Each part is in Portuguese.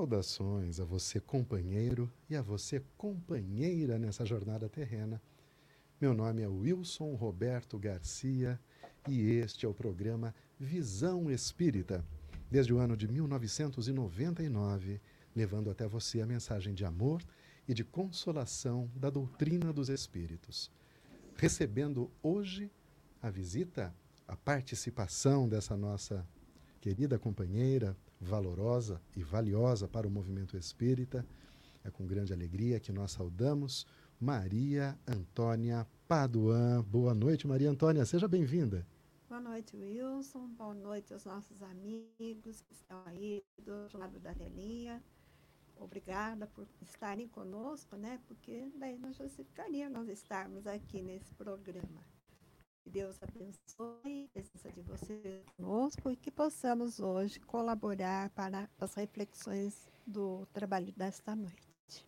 Saudações a você, companheiro, e a você, companheira nessa jornada terrena. Meu nome é Wilson Roberto Garcia e este é o programa Visão Espírita, desde o ano de 1999, levando até você a mensagem de amor e de consolação da doutrina dos Espíritos. Recebendo hoje a visita, a participação dessa nossa querida companheira, valorosa e valiosa para o movimento espírita. É com grande alegria que nós saudamos Maria Antônia Paduan. Boa noite, Maria Antônia, seja bem-vinda. Boa noite, Wilson. Boa noite aos nossos amigos que estão aí do outro lado da telinha. Obrigada por estarem conosco, né? Porque daí não justificaria nós estarmos aqui nesse programa. Deus abençoe a presença de você conosco e que possamos hoje colaborar para as reflexões do trabalho desta noite.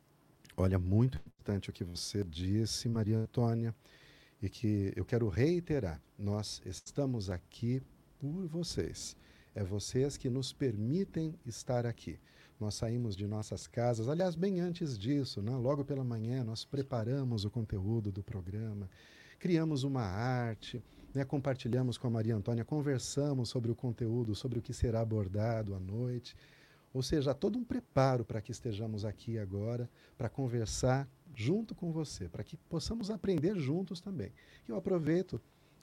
Olha, muito importante o que você disse, Maria Antônia, e que eu quero reiterar: nós estamos aqui por vocês. É vocês que nos permitem estar aqui. Nós saímos de nossas casas, aliás, bem antes disso, né? logo pela manhã, nós preparamos o conteúdo do programa criamos uma arte, né, compartilhamos com a Maria Antônia, conversamos sobre o conteúdo, sobre o que será abordado à noite. Ou seja, todo um preparo para que estejamos aqui agora, para conversar junto com você, para que possamos aprender juntos também. Eu aproveito,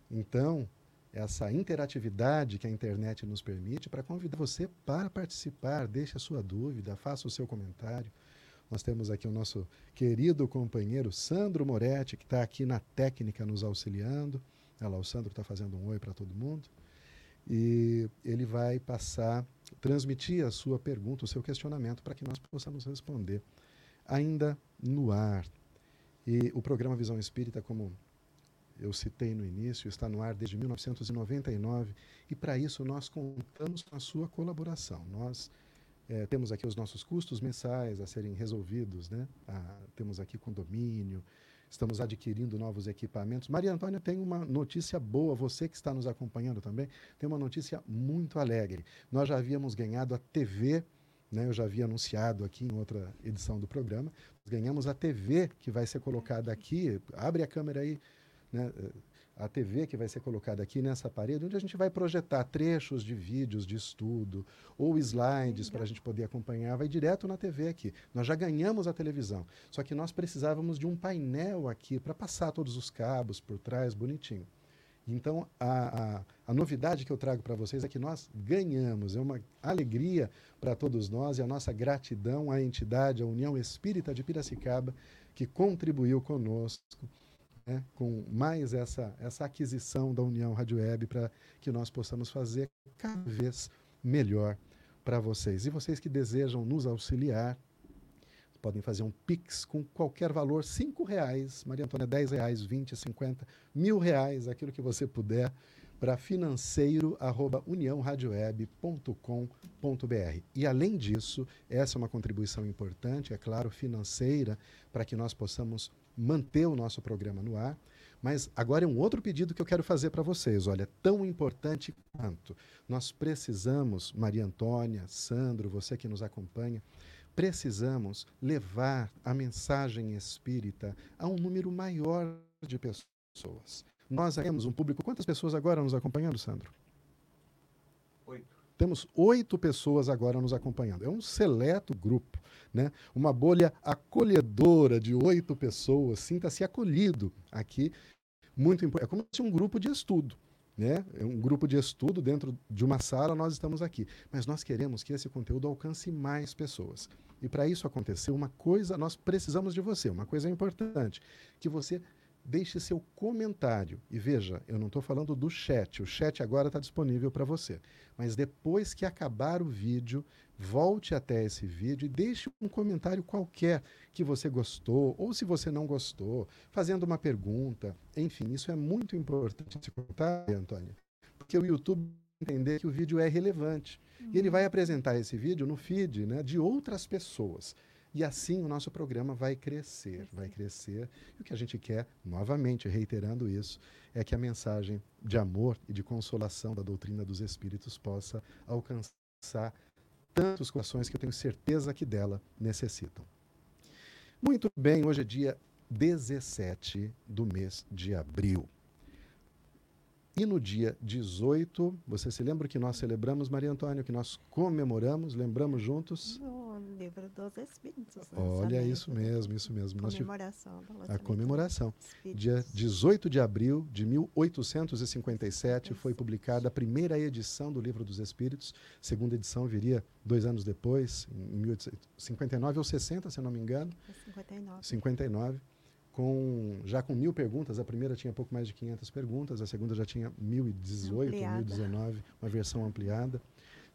então, essa interatividade que a internet nos permite para convidar você para participar, deixe a sua dúvida, faça o seu comentário. Nós temos aqui o nosso querido companheiro Sandro Moretti, que está aqui na técnica nos auxiliando. Olha lá, o Sandro está fazendo um oi para todo mundo. E ele vai passar, transmitir a sua pergunta, o seu questionamento, para que nós possamos responder ainda no ar. E o programa Visão Espírita, como eu citei no início, está no ar desde 1999 e para isso nós contamos com a sua colaboração. Nós é, temos aqui os nossos custos mensais a serem resolvidos, né? Ah, temos aqui condomínio, estamos adquirindo novos equipamentos. Maria Antônia tem uma notícia boa, você que está nos acompanhando também, tem uma notícia muito alegre. Nós já havíamos ganhado a TV, né? eu já havia anunciado aqui em outra edição do programa, ganhamos a TV que vai ser colocada aqui, abre a câmera aí, né? A TV que vai ser colocada aqui nessa parede, onde a gente vai projetar trechos de vídeos de estudo ou slides para a gente poder acompanhar, vai direto na TV aqui. Nós já ganhamos a televisão, só que nós precisávamos de um painel aqui para passar todos os cabos por trás, bonitinho. Então, a, a, a novidade que eu trago para vocês é que nós ganhamos. É uma alegria para todos nós e a nossa gratidão à entidade, à União Espírita de Piracicaba, que contribuiu conosco né, com mais essa, essa aquisição da União Rádio Web para que nós possamos fazer cada vez melhor para vocês. E vocês que desejam nos auxiliar, podem fazer um Pix com qualquer valor, cinco reais, Maria Antônia, dez reais, vinte, cinquenta, mil reais, aquilo que você puder, para financeiro@uniãoradioweb.com.br. E além disso, essa é uma contribuição importante, é claro, financeira, para que nós possamos manter o nosso programa no ar. Mas agora é um outro pedido que eu quero fazer para vocês. Olha, tão importante quanto nós precisamos, Maria Antônia, Sandro, você que nos acompanha, precisamos levar a mensagem espírita a um número maior de pessoas. Nós temos um público. Quantas pessoas agora nos acompanhando, Sandro? Temos oito pessoas agora nos acompanhando. É um seleto grupo né? uma bolha acolhedora de oito pessoas, sinta-se acolhido aqui. Muito É como se um grupo de estudo. Né? É um grupo de estudo dentro de uma sala, nós estamos aqui. Mas nós queremos que esse conteúdo alcance mais pessoas. E para isso acontecer, uma coisa, nós precisamos de você, uma coisa importante, que você deixe seu comentário. E veja, eu não estou falando do chat, o chat agora está disponível para você. Mas depois que acabar o vídeo, volte até esse vídeo e deixe um comentário qualquer que você gostou, ou se você não gostou, fazendo uma pergunta. Enfim, isso é muito importante se contar, Antônia, porque o YouTube entender que o vídeo é relevante. Uhum. E ele vai apresentar esse vídeo no feed né, de outras pessoas. E assim o nosso programa vai crescer, vai crescer. E o que a gente quer, novamente reiterando isso, é que a mensagem de amor e de consolação da doutrina dos Espíritos possa alcançar tantos corações que eu tenho certeza que dela necessitam. Muito bem, hoje é dia 17 do mês de abril. E no dia 18, você se lembra que nós celebramos, Maria Antônia, que nós comemoramos, lembramos juntos? No livro dos Espíritos. Olha, isso mesmo, isso mesmo. Comemoração. A comemoração. Dia 18 de abril de 1857 foi publicada a primeira edição do Livro dos Espíritos. Segunda edição viria dois anos depois, em 1859 ou 60, se não me engano. 59. 59 com já com mil perguntas. A primeira tinha pouco mais de 500 perguntas, a segunda já tinha 1018, ampliada. 1019, uma versão ampliada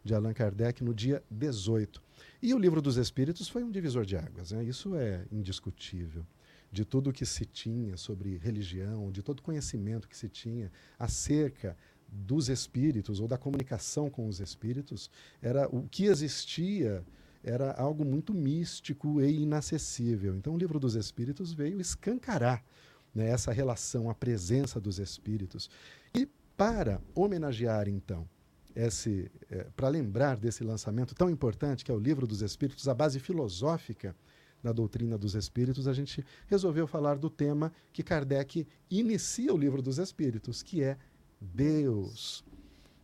de Allan Kardec no dia 18. E o Livro dos Espíritos foi um divisor de águas, né? isso é indiscutível. De tudo que se tinha sobre religião, de todo conhecimento que se tinha acerca dos espíritos ou da comunicação com os espíritos, era o que existia era algo muito místico e inacessível. Então, o livro dos Espíritos veio escancarar né, essa relação, a presença dos Espíritos. E para homenagear, então, esse, é, para lembrar desse lançamento tão importante que é o livro dos Espíritos, a base filosófica da doutrina dos Espíritos, a gente resolveu falar do tema que Kardec inicia o livro dos Espíritos, que é Deus.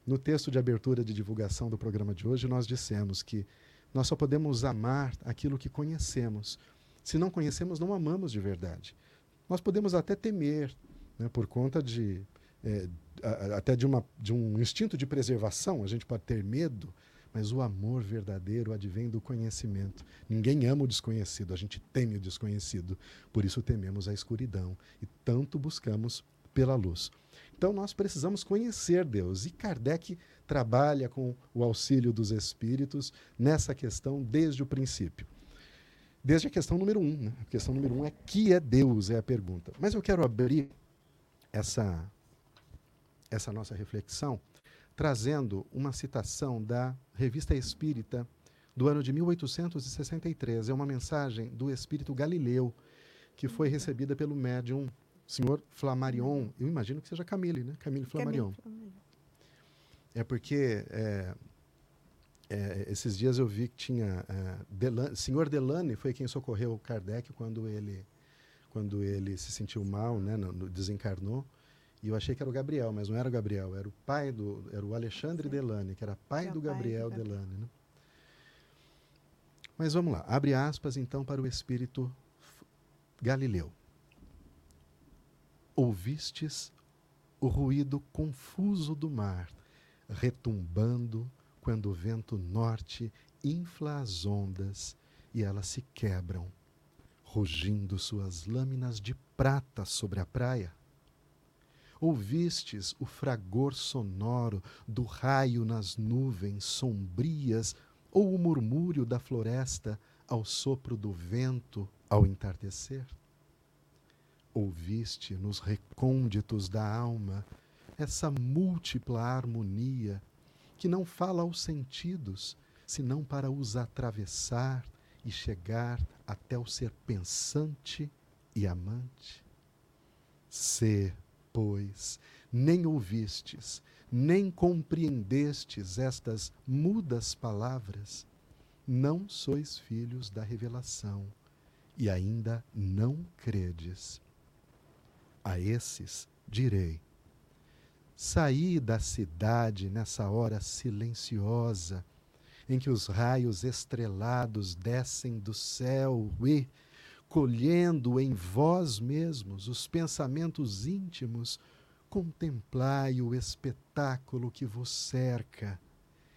No texto de abertura de divulgação do programa de hoje, nós dissemos que nós só podemos amar aquilo que conhecemos. Se não conhecemos, não amamos de verdade. Nós podemos até temer, né, por conta de é, até de, uma, de um instinto de preservação, a gente pode ter medo, mas o amor verdadeiro advém do conhecimento. Ninguém ama o desconhecido, a gente teme o desconhecido. Por isso tememos a escuridão e tanto buscamos pela luz. Então nós precisamos conhecer Deus. E Kardec trabalha com o auxílio dos espíritos nessa questão desde o princípio. Desde a questão número um. Né? A questão número um é que é Deus, é a pergunta. Mas eu quero abrir essa, essa nossa reflexão trazendo uma citação da Revista Espírita do ano de 1863. É uma mensagem do espírito Galileu que foi recebida pelo médium senhor Flammarion, eu imagino que seja Camille, né? Camille Flammarion. É porque é, é, esses dias eu vi que tinha é, Delan, senhor Delane foi quem socorreu Kardec quando ele quando ele se sentiu mal, né? No, no, desencarnou. E eu achei que era o Gabriel, mas não era o Gabriel, era o pai do, era o Alexandre Sim. Delane, que era pai do Gabriel pai do Delane, né? Mas vamos lá, abre aspas então para o espírito Galileu ouvistes o ruído confuso do mar, retumbando quando o vento norte infla as ondas e elas se quebram, rugindo suas lâminas de prata sobre a praia? Ouvistes o fragor sonoro do raio nas nuvens sombrias ou o murmúrio da floresta ao sopro do vento ao entardecer? Ouviste nos recônditos da alma essa múltipla harmonia que não fala aos sentidos, senão para os atravessar e chegar até o ser pensante e amante? Se, pois, nem ouvistes, nem compreendestes estas mudas palavras, não sois filhos da revelação e ainda não credes. A esses direi: Saí da cidade nessa hora silenciosa, em que os raios estrelados descem do céu e, colhendo em vós mesmos os pensamentos íntimos, contemplai o espetáculo que vos cerca,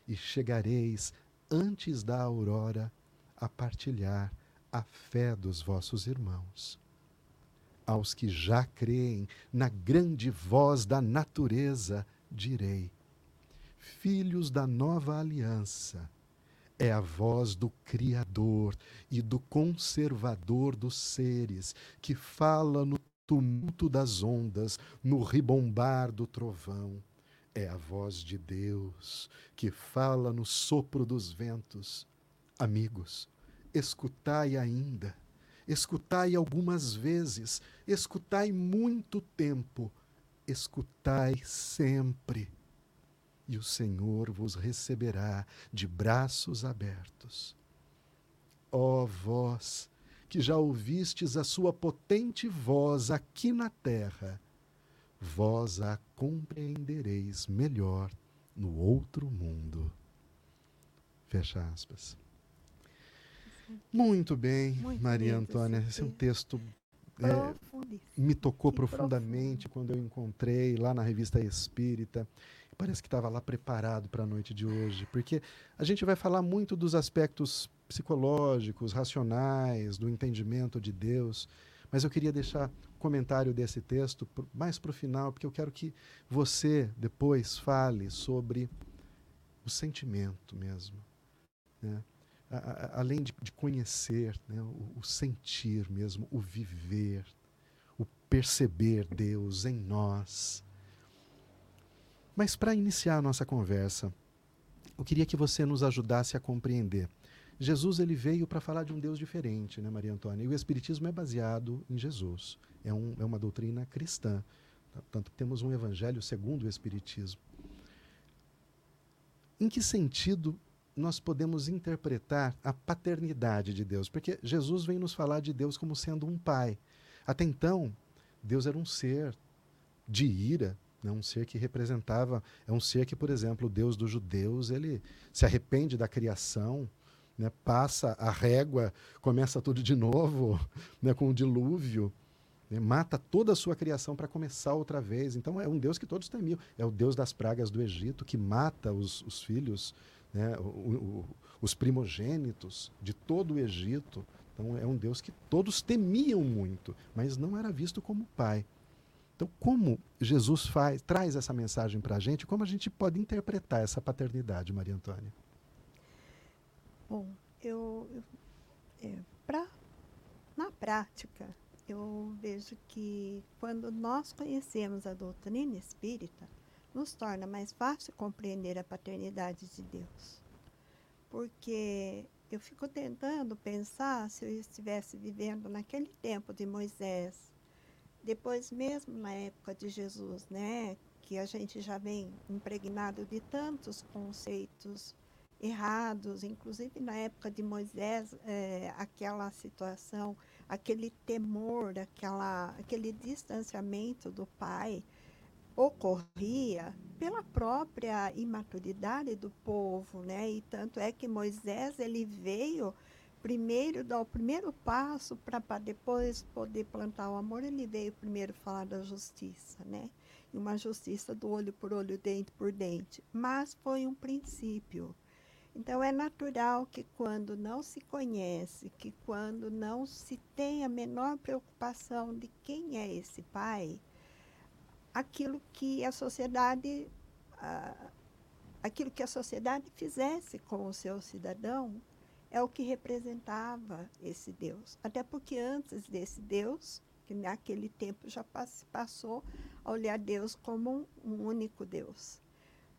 e chegareis antes da aurora a partilhar a fé dos vossos irmãos. Aos que já creem na grande voz da natureza, direi: Filhos da nova aliança, é a voz do Criador e do Conservador dos seres, que fala no tumulto das ondas, no ribombar do trovão. É a voz de Deus que fala no sopro dos ventos. Amigos, escutai ainda escutai algumas vezes, escutai muito tempo, escutai sempre. E o Senhor vos receberá de braços abertos. Ó vós, que já ouvistes a sua potente voz aqui na terra, vós a compreendereis melhor no outro mundo. Fecha aspas. Muito bem, Muito Maria Antônia. esse é um texto. é, me tocou Que profundamente quando eu encontrei lá na revista Espírita. Parece que estava lá preparado para a noite de hoje, porque a gente vai falar muito dos aspectos psicológicos, racionais, do entendimento de Deus, mas eu queria deixar o comentário desse texto mais para o final, porque eu quero que você depois fale sobre o sentimento mesmo. né? A- a- além de, de conhecer, né? o, o sentir mesmo, o viver, o perceber Deus em nós. Mas para iniciar a nossa conversa, eu queria que você nos ajudasse a compreender. Jesus ele veio para falar de um Deus diferente, né, Maria Antônia? E o Espiritismo é baseado em Jesus. É, um, é uma doutrina cristã. Tanto que temos um evangelho segundo o Espiritismo. Em que sentido nós podemos interpretar a paternidade de Deus? Porque Jesus vem nos falar de Deus como sendo um pai. Até então, Deus era um ser de ira, né? um ser que representava, é um ser que, por exemplo, o Deus dos judeus, ele se arrepende da criação, né? passa a régua, começa tudo de novo, né? com o dilúvio, né? mata toda a sua criação para começar outra vez. Então é um Deus que todos temiam, é o Deus das pragas do Egito, que mata os, os filhos, né? o, o, os primogênitos de todo o Egito. Então é um Deus que todos temiam muito, mas não era visto como pai. Então, como Jesus faz, traz essa mensagem para a gente, como a gente pode interpretar essa paternidade, Maria Antônia? Bom, eu, eu é, pra, na prática, eu vejo que quando nós conhecemos a doutrina espírita, nos torna mais fácil compreender a paternidade de Deus. Porque eu fico tentando pensar se eu estivesse vivendo naquele tempo de Moisés, depois mesmo na época de Jesus, né, que a gente já vem impregnado de tantos conceitos errados, inclusive na época de Moisés, é, aquela situação, aquele temor, aquela, aquele distanciamento do pai ocorria pela própria imaturidade do povo, né? E tanto é que Moisés ele veio primeiro dar o primeiro passo para depois poder plantar o amor, ele veio primeiro falar da justiça, né? E uma justiça do olho por olho, dente por dente. Mas foi um princípio. Então é natural que quando não se conhece, que quando não se tem a menor preocupação de quem é esse pai, aquilo que a sociedade ah, aquilo que a sociedade fizesse com o seu cidadão é o que representava esse Deus. Até porque antes desse Deus, que naquele tempo já pass passou a olhar Deus como um único Deus.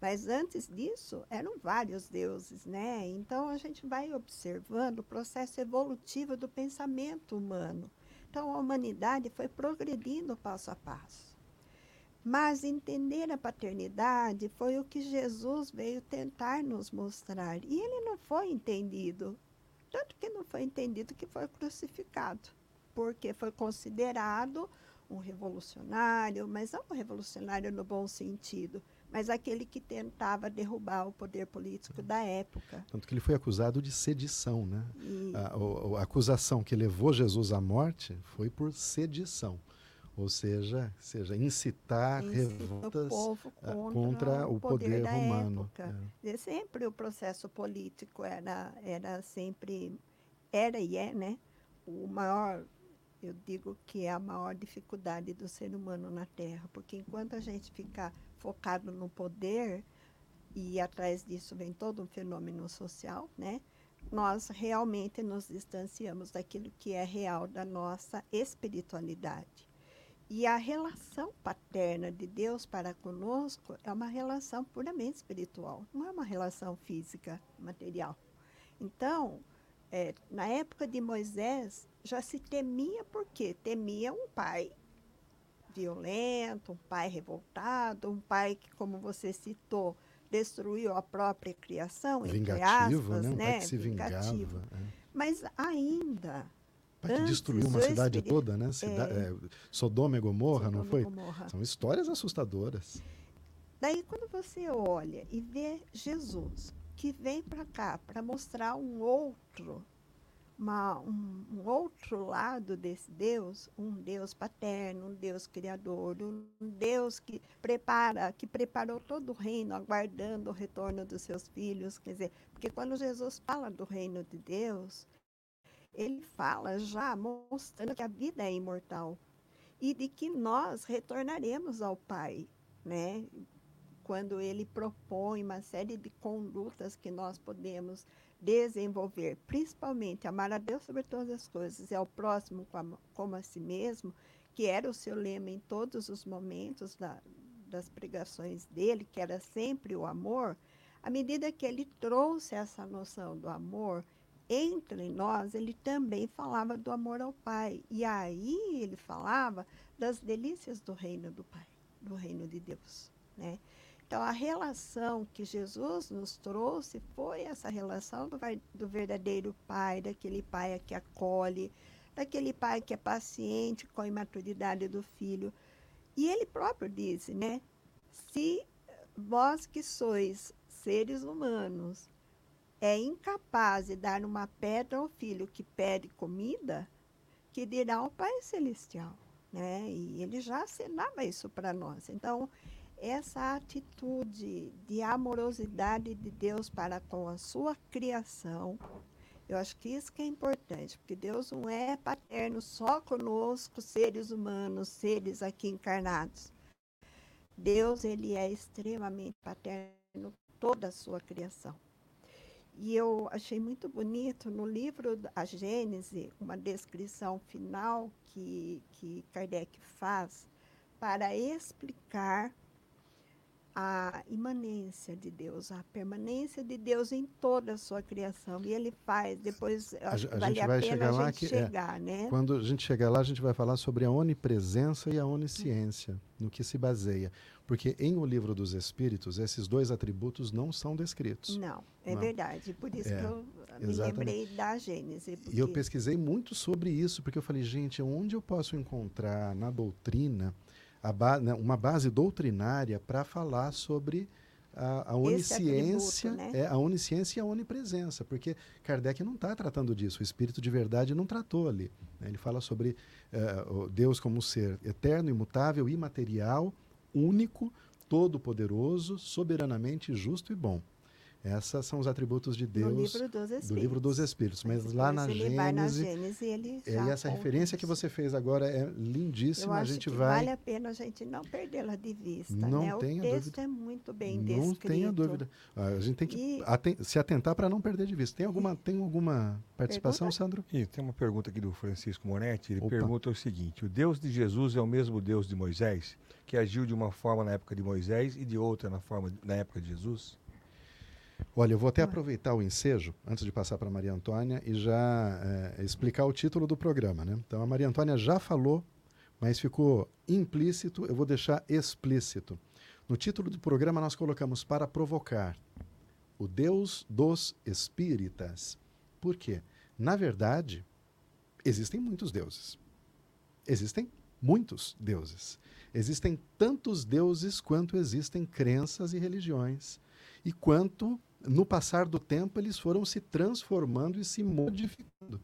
Mas antes disso, eram vários deuses, né? Então a gente vai observando o processo evolutivo do pensamento humano. Então a humanidade foi progredindo passo a passo. Mas entender a paternidade foi o que Jesus veio tentar nos mostrar. E ele não foi entendido. Tanto que não foi entendido que foi crucificado. Porque foi considerado um revolucionário, mas não um revolucionário no bom sentido, mas aquele que tentava derrubar o poder político da época. Tanto que ele foi acusado de sedição, né? E, A, o- a acusação que levou Jesus à morte foi por sedição, ou seja, seja incitar ensina revoltas o ah, contra, contra o poder, da romano. É. E sempre o processo político era, era sempre, era e é, né? O maior, eu digo que é a maior dificuldade do ser humano na Terra, porque enquanto a gente ficar focado no poder, e atrás disso vem todo um fenômeno social, né? Nós realmente nos distanciamos daquilo que é real da nossa espiritualidade. E a relação paterna de Deus para conosco é uma relação puramente espiritual, não é uma relação física, material. Então, é, na época de Moisés, já se temia por quê? Temia um pai violento, um pai revoltado, um pai que, como você citou, destruiu a própria criação, entre Vingativo, aspas, né? Um né? Vingativo. vingava. é. Mas ainda, Pai que destruiu uma cidade toda, né? Cida- é. é, Sodoma e Gomorra, não Sodoma e foi? Gomorra. São histórias assustadoras. Daí, quando você olha e vê Jesus, que vem para cá para mostrar um outro, uma- um, um outro lado desse Deus, um Deus paterno, um Deus criador, um Deus que prepara, que preparou todo o reino, aguardando o retorno dos seus filhos. Quer dizer, porque quando Jesus fala do reino de Deus, ele fala já mostrando que a vida é imortal e de que nós retornaremos ao Pai, né? quando ele propõe uma série de condutas que nós podemos desenvolver, principalmente amar a Deus sobre todas as coisas e ao próximo como, a si mesmo, que era o seu lema em todos os momentos da, das pregações dele, que era sempre o amor, à medida que ele trouxe essa noção do amor entre nós, ele também falava do amor ao Pai. E aí ele falava das delícias do reino do Pai, do reino de Deus, né? Então, a relação que Jesus nos trouxe foi essa relação do, do verdadeiro pai, daquele pai que acolhe, daquele pai que é paciente com a imaturidade do filho. E ele próprio disse, né? Se vós que sois seres humanos é incapaz de dar uma pedra ao filho que pede comida, que dirá ao Pai Celestial, né? E ele já assinava isso para nós. Então, essa atitude de amorosidade de Deus para com a sua criação, eu acho que isso que é importante, porque Deus não é paterno só conosco, seres humanos, seres aqui encarnados. Deus, ele é extremamente paterno toda a sua criação. E eu achei muito bonito no livro A Gênese, uma descrição final que, que Kardec faz para explicar a imanência de Deus, a permanência de Deus em toda a sua criação. E ele faz, depois A a vale gente a vai pena chegar a lá gente que é- chegar, né? Quando a gente chegar lá, a gente vai falar sobre a onipresença e a onisciência, no que se baseia. Porque em O Livro dos Espíritos, esses dois atributos não são descritos. Não, é Não. verdade. Por isso É, que eu me exatamente. lembrei da Gênese. E eu porque- pesquisei muito sobre isso, porque eu falei, gente, onde eu posso encontrar na doutrina a ba- né, uma base doutrinária para falar sobre a, a atributo, onisciência, né? é, a onisciência e a onipresença, porque Kardec não está tratando disso, o Espírito de verdade não tratou ali. né? Ele fala sobre o Deus como um ser eterno, imutável, imaterial, único, todo-poderoso, soberanamente justo e bom. Esses são os atributos de Deus no livro dos Espíritos. do livro dos Espíritos. Mas lá na Depois ele vai na Gênese, Gênese ele é, e essa referência que isso. você fez agora é Eu lindíssima. A acho gente que vai. vale a pena a gente não perdê-la de vista, Não né? O tenha texto dúvida. é muito bem não descrito. tenha dúvida. Ah, A gente tem que E- aten- se atentar para não perder de vista. Tem alguma, tem alguma participação, Sandro? E tem uma pergunta aqui do Francisco Moretti. Ele Opa. pergunta o seguinte: o Deus de Jesus é o mesmo Deus de Moisés, que agiu de uma forma na época de Moisés e de outra na forma na época de Jesus? Olha, eu vou até aproveitar o ensejo, antes de passar para a Maria Antônia, e já eh, explicar o título do programa. Né? Então, a Maria Antônia já falou, mas ficou implícito, eu vou deixar explícito. No título do programa, nós colocamos para provocar o Deus dos Espíritas. Por quê? Na verdade, existem muitos deuses. Existem muitos deuses. Existem tantos deuses quanto existem crenças e religiões e quanto, no passar do tempo, eles foram se transformando e se modificando.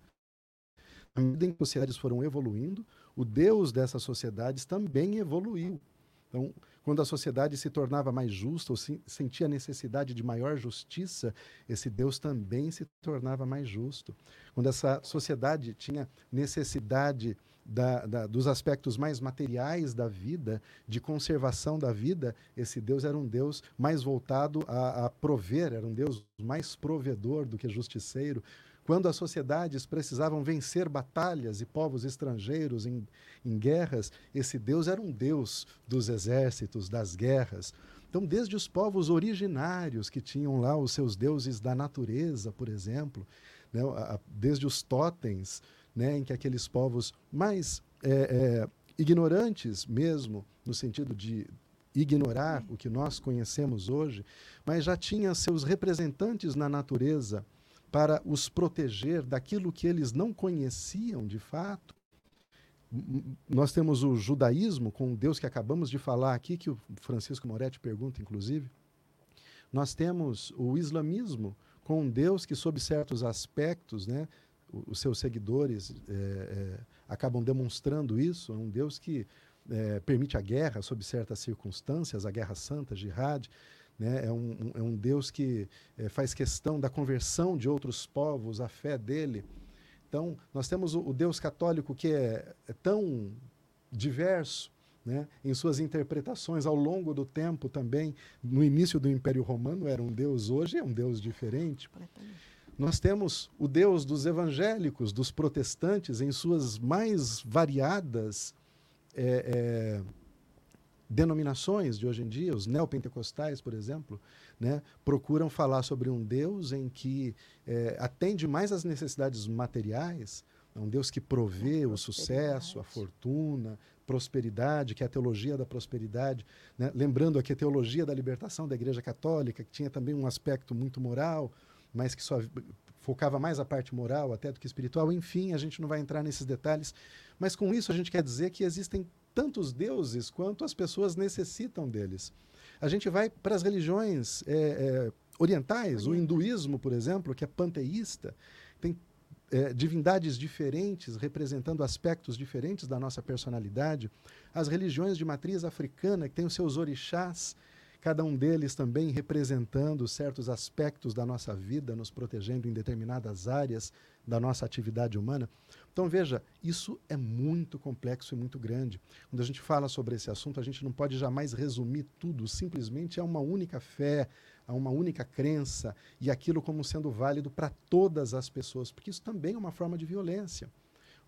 À medida em que as sociedades foram evoluindo, o Deus dessas sociedades também evoluiu. Então, quando a sociedade se tornava mais justa ou se- sentia a necessidade de maior justiça, esse Deus também se tornava mais justo. Quando essa sociedade tinha necessidade da- da- dos aspectos mais materiais da vida, de conservação da vida, esse Deus era um Deus mais voltado a, a prover, era um Deus mais provedor do que justiceiro. Quando as sociedades precisavam vencer batalhas e povos estrangeiros em, em guerras, esse Deus era um Deus dos exércitos, das guerras. Então, desde os povos originários que tinham lá os seus deuses da natureza, por exemplo, né, a- desde os totens, né, em que aqueles povos mais é, é, ignorantes mesmo, no sentido de ignorar o que nós conhecemos hoje, mas já tinha seus representantes na natureza para os proteger daquilo que eles não conheciam de fato. Nós temos o judaísmo, com o Deus que acabamos de falar aqui, que o Francisco Moretti pergunta, inclusive. Nós temos o islamismo, com um Deus que, sob certos aspectos, né, os seus seguidores é, é, acabam demonstrando isso. É um Deus que é, permite a guerra sob certas circunstâncias, a guerra santa, jihad. Né? É, um, é um Deus que é, faz questão da conversão de outros povos à fé dele. Então, nós temos o, o Deus católico que é, é tão diverso né? em suas interpretações ao longo do tempo também. No início do Império Romano era um Deus, hoje é um Deus diferente. Nós temos o Deus dos evangélicos, dos protestantes, em suas mais variadas é, é, denominações de hoje em dia, os neopentecostais, por exemplo, né, procuram falar sobre um Deus em que é, atende mais às necessidades materiais, é um Deus que provê o sucesso, a fortuna, prosperidade, que é a teologia da prosperidade. Né? Lembrando aqui a teologia da libertação da Igreja Católica, que tinha também um aspecto muito moral, mas que só focava mais a parte moral até do que espiritual. Enfim, a gente não vai entrar nesses detalhes, mas com isso a gente quer dizer que existem tantos deuses quanto as pessoas necessitam deles. A gente vai para as religiões é, é, orientais, o hinduísmo, por exemplo, que é panteísta, tem é, divindades diferentes representando aspectos diferentes da nossa personalidade. As religiões de matriz africana, que têm os seus orixás, cada um deles também representando certos aspectos da nossa vida, nos protegendo em determinadas áreas da nossa atividade humana. Então, veja, isso é muito complexo e muito grande. Quando a gente fala sobre esse assunto, a gente não pode jamais resumir tudo simplesmente a uma única fé, a uma única crença e aquilo como sendo válido para todas as pessoas, porque isso também é uma forma de violência.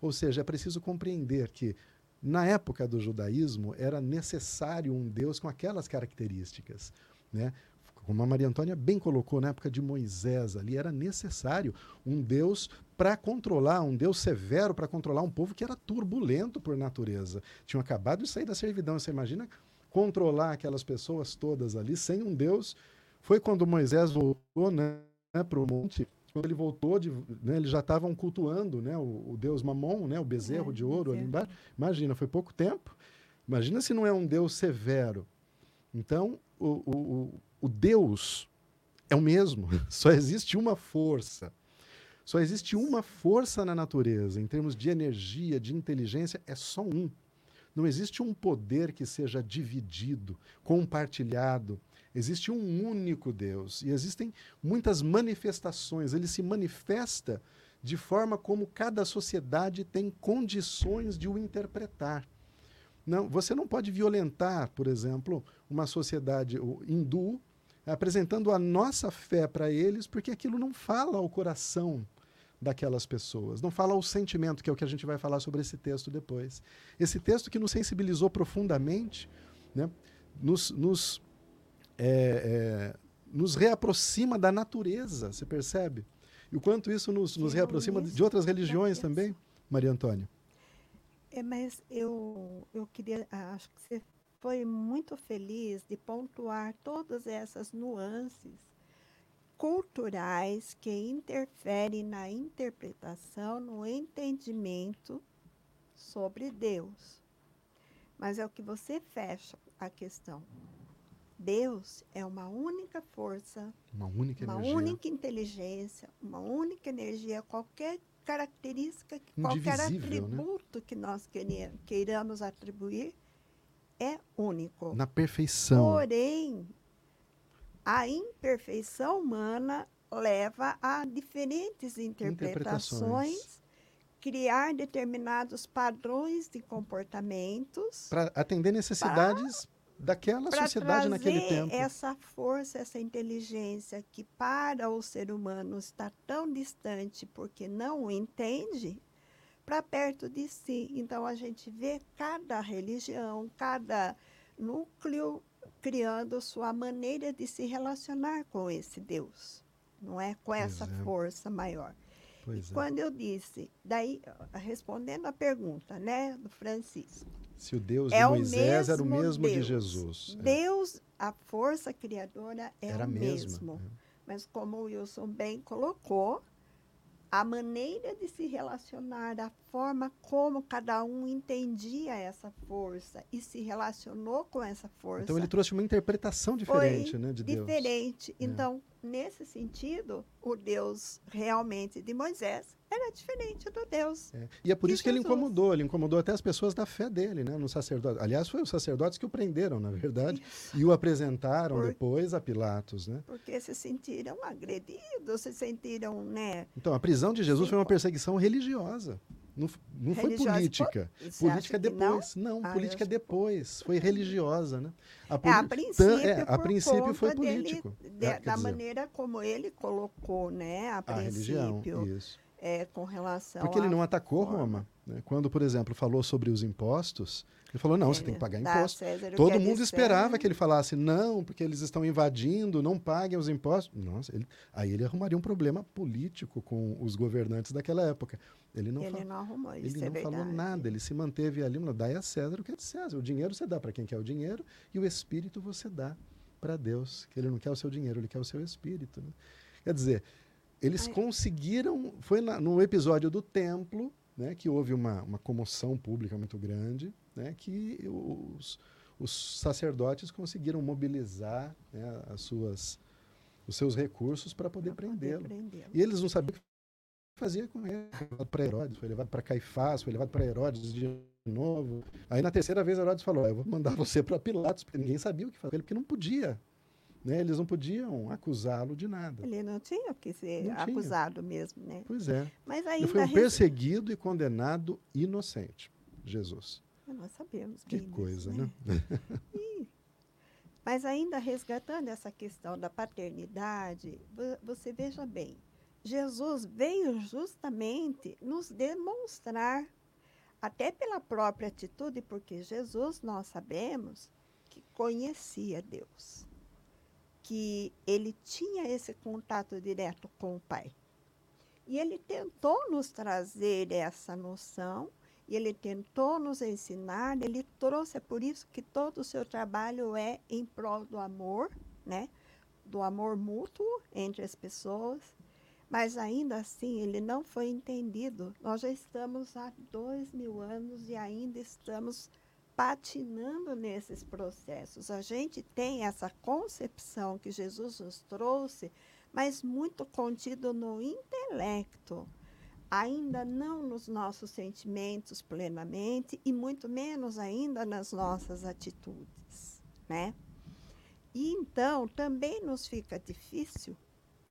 Ou seja, é preciso compreender que na época do judaísmo, era necessário um Deus com aquelas características. Né? Como a Maria Antônia bem colocou na época de Moisés ali, era necessário um Deus para controlar, um Deus severo para controlar um povo que era turbulento por natureza. Tinham acabado de sair da servidão. Você imagina controlar aquelas pessoas todas ali sem um Deus? Foi quando Moisés voltou né, para o monte quando ele voltou, de, né, eles já estavam cultuando né, o, o, deus Mamon, né, o bezerro é, de ouro ali embaixo. Imagina, foi pouco tempo. Imagina se não é um deus severo. Então, o, o, o Deus é o mesmo. Só existe uma força. Só existe uma força na natureza, em termos de energia, de inteligência, é só um. Não existe um poder que seja dividido, compartilhado, Existe um único Deus e existem muitas manifestações. Ele se manifesta de forma como cada sociedade tem condições de o interpretar. Não, você não pode violentar, por exemplo, uma sociedade hindu apresentando a nossa fé para eles, porque aquilo não fala ao coração daquelas pessoas, não fala ao sentimento, que é o que a gente vai falar sobre esse texto depois. Esse texto que nos sensibilizou profundamente, né, nos, nos é, é, nos reaproxima da natureza, você percebe? E o quanto isso nos, nos reaproxima de outras religiões também, Maria Antônia. É, mas eu, eu queria, acho que você foi muito feliz de pontuar todas essas nuances culturais que interferem na interpretação, no entendimento sobre Deus. Mas é o que você fecha a questão. Deus é uma única força, uma única uma energia, única inteligência, uma única energia, qualquer característica, qualquer né? atributo né? que nós queiramos atribuir é único. Na perfeição. Porém, a imperfeição humana leva a diferentes interpretações, interpretações. criar determinados padrões de comportamentos para atender necessidades daquela sociedade naquele tempo. Essa força, essa inteligência que para o ser humano está tão distante porque não o entende, para perto de si. Então a gente vê cada religião, cada núcleo criando sua maneira de se relacionar com esse Deus, não é? Com essa é. força maior. Pois e é. quando eu disse, daí respondendo a pergunta, né, do Francisco, Se o Deus É de o Moisés era o mesmo mesmo de Deus. Jesus. é, Deus, a força criadora é era o mesma. mesmo. é. Mas como o Wilson bem colocou, a maneira de se relacionar, a forma como cada um entendia essa força e se relacionou com essa força Então ele trouxe uma interpretação diferente né, de Deus. diferente. É. Então, nesse sentido, o Deus realmente de Moisés era diferente do Deus. É. E é por isso que ele Jesus. incomodou, ele incomodou até as pessoas da fé dele, né, no sacerdote. Aliás, foi os sacerdotes que o prenderam, na verdade, e o apresentaram Por- depois a Pilatos, né? Porque se sentiram agredidos, se sentiram, né? Então, a prisão de Jesus Sim, foi uma pô. perseguição religiosa. Não, não foi política. Política que não? depois. Não, Ah, política depois. Foi religiosa, né? A, É, a princípio, é, a princípio foi conta dele- político. de- É, da dizer, maneira como ele colocou, né? A a religião, princípio, isso. é, com relação Porque ele não atacou. Roma. né? Quando, por exemplo, falou sobre os impostos, ele falou, não, você tem que pagar a imposto. César Todo mundo esperava que ele falasse, não, porque eles estão invadindo, não paguem os impostos. Nossa, ele- aí ele arrumaria um problema político com os governantes daquela época. Ele não, Ele fa- não arrumou isso, ele é não falou nada, ele se manteve ali, dai a César o que é de César. O dinheiro você dá para quem quer o dinheiro e o espírito você dá para Deus, que ele não quer o seu dinheiro, ele quer o seu espírito. né? Quer dizer, eles Ai. conseguiram, foi na- no episódio do templo, né, que houve uma, uma comoção pública muito grande, né, que os, os sacerdotes conseguiram mobilizar né, as suas, os seus recursos para poder prendê-lo. prendê-lo. E eles não sabiam o que fazia com ele. Foi levado para Herodes, foi levado para Caifás, foi levado para Herodes de novo. Aí na terceira vez Herodes falou: "Ah, Eu vou mandar você para Pilatos, porque ninguém sabia o que fazer com ele, porque não podia. Né? Eles não podiam acusá-lo de nada. Ele não tinha que ser Não tinha. acusado mesmo, né? Pois é. Mas Ele ainda foi um perseguido e condenado inocente. Jesus. Nós sabemos Que disso, coisa, né? né? Mas ainda resgatando essa questão da paternidade, vo- você veja bem, Jesus veio justamente nos demonstrar, até pela própria atitude, porque Jesus, nós sabemos, que conhecia Deus, que ele tinha esse contato direto com o Pai. E ele tentou nos trazer essa noção e ele tentou nos ensinar, ele trouxe, é por isso que todo o seu trabalho é em prol do amor, né? Do amor mútuo entre as pessoas. Mas ainda assim, ele não foi entendido. Nós já estamos há dois mil anos e ainda estamos patinando nesses processos. A gente tem essa concepção que Jesus nos trouxe, mas muito contido no intelecto ainda não nos nossos sentimentos plenamente e muito menos ainda nas nossas atitudes, né? E então também nos fica difícil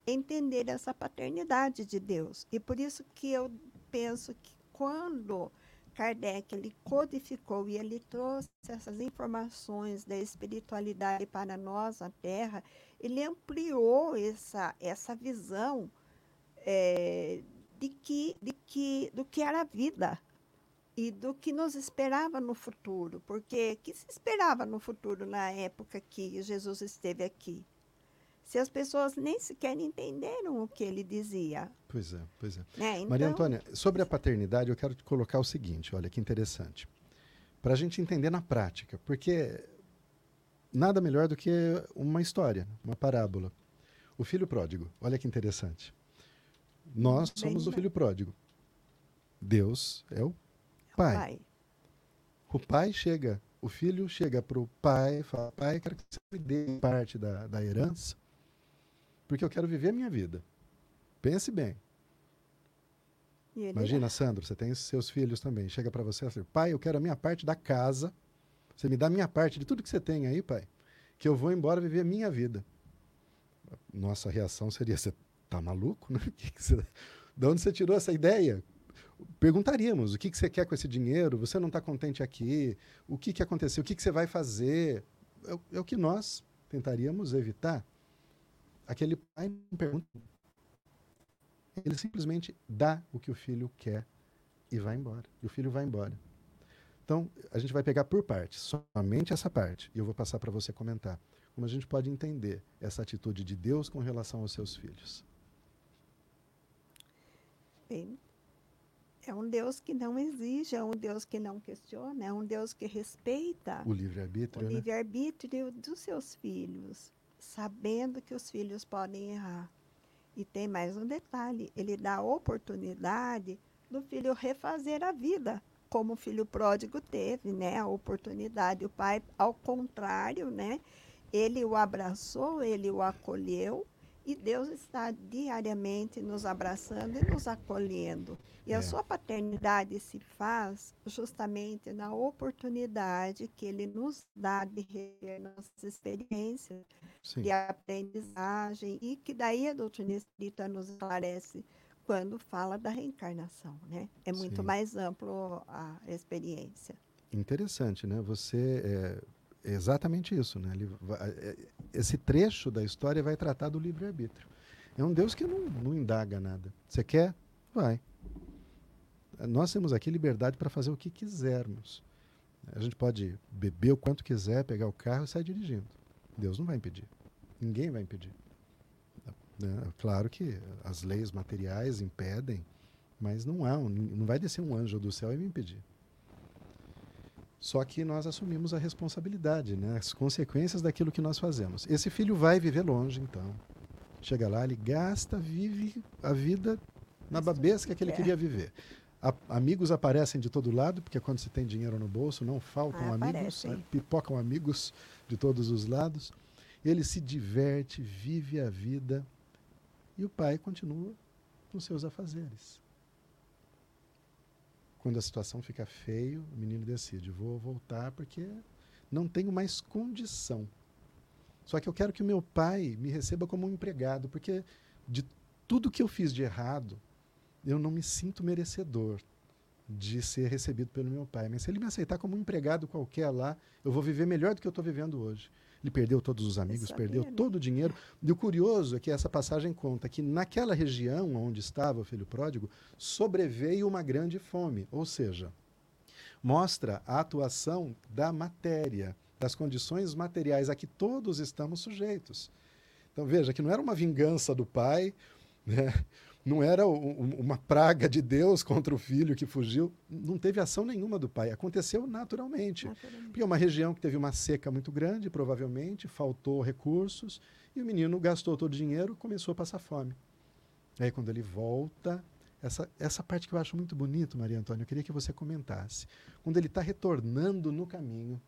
entender essa paternidade de Deus. E por isso que eu penso que quando Kardec ele codificou e ele trouxe essas informações da espiritualidade para nós na Terra, ele ampliou essa, essa visão eh, de que, de que, do que era a vida e do que nos esperava no futuro. Porque o que se esperava no futuro na época que Jesus esteve aqui? Se as pessoas nem sequer entenderam o que ele dizia. Pois é, pois é. Né? Então, Maria Antônia, sobre a paternidade, eu quero te colocar o seguinte: olha que interessante. Para a gente entender na prática, porque nada melhor do que uma história, uma parábola. O filho pródigo, olha que interessante. Nós somos o filho pródigo. Deus é o pai. pai, O pai chega, o filho chega para o pai e fala: Pai, quero que você me dê parte da, da herança, porque eu quero viver a minha vida. Pense bem. e ele Imagina, Sandro, você tem seus filhos também. Chega para você e fala: Pai, eu quero a minha parte da casa. Você me dá a minha parte de tudo que você tem aí, pai, que eu vou embora viver a minha vida. Nossa reação seria: Você tá maluco? Né? Que que você- De onde você tirou essa ideia? Perguntaríamos: O que, que você quer com esse dinheiro? Você não está contente aqui? O que, que aconteceu? O que, que você vai fazer? É, é o que nós tentaríamos evitar. Aquele pai não pergunta. Ele simplesmente dá o que o filho quer e vai embora. E o filho vai embora. Então, a gente vai pegar por partes, somente essa parte, e eu vou passar para você comentar. Como a gente pode entender essa atitude de Deus com relação aos seus filhos. Bem, É um Deus que não exige, é um Deus que não questiona, é um Deus que respeita o livre-arbítrio, né? livre-arbítrio dos seus filhos, sabendo que os filhos podem errar. E tem mais um detalhe: ele dá a oportunidade do filho refazer a vida, como o filho pródigo teve, né? A oportunidade. O pai, ao contrário, né? Ele o abraçou, ele o acolheu e Deus está diariamente nos abraçando e nos acolhendo. E É. a sua paternidade se faz justamente na oportunidade que Ele nos dá de rever nossas experiências, Sim. de aprendizagem, e que daí a doutrina espírita nos esclarece quando fala da reencarnação, né? É muito Sim. mais amplo a experiência. Interessante, né? Você é, exatamente isso, né? Vai- é- esse trecho da história vai tratar do livre-arbítrio. É um Deus que não, não indaga nada. Você quer? Vai. Nós temos aqui liberdade para fazer o que quisermos. A gente pode beber o quanto quiser, pegar o carro e sair dirigindo. Deus não vai impedir. Ninguém vai impedir. Né? Claro que as leis materiais impedem, mas não há, um- não vai descer um anjo do céu e me impedir. Só que nós assumimos a responsabilidade, né? as consequências daquilo que nós fazemos. Esse filho vai viver longe, então. Chega lá, ele gasta, vive a vida na babesca que ele é. queria viver. A- amigos aparecem de todo lado, porque quando se tem dinheiro no bolso, não faltam Ah, amigos, né? pipocam amigos de todos os lados. Ele se diverte, vive a vida, e o pai continua com seus afazeres. Quando a situação fica feio, o menino decide: vou voltar porque não tenho mais condição. Só que eu quero que o meu pai me receba como um empregado, porque de tudo que eu fiz de errado, eu não me sinto merecedor de ser recebido pelo meu pai. Mas se ele me aceitar como um empregado qualquer lá, eu vou viver melhor do que eu estou vivendo hoje. Ele perdeu todos os amigos, sabia, perdeu todo o dinheiro. E o curioso é que essa passagem conta que naquela região onde estava o filho pródigo, sobreveio uma grande fome. Ou seja, mostra a atuação da matéria, das condições materiais a que todos estamos sujeitos. Então veja que não era uma vingança do pai, né? Não era uma praga de Deus contra o filho que fugiu, não teve ação nenhuma do pai, aconteceu naturalmente. Naturalmente. Porque é uma região que teve uma seca muito grande, provavelmente, faltou recursos, e o menino gastou todo o dinheiro, começou a passar fome. Aí quando ele volta, essa, essa parte que eu acho muito bonito, Maria Antônia, eu queria que você comentasse. Quando ele está retornando no caminho,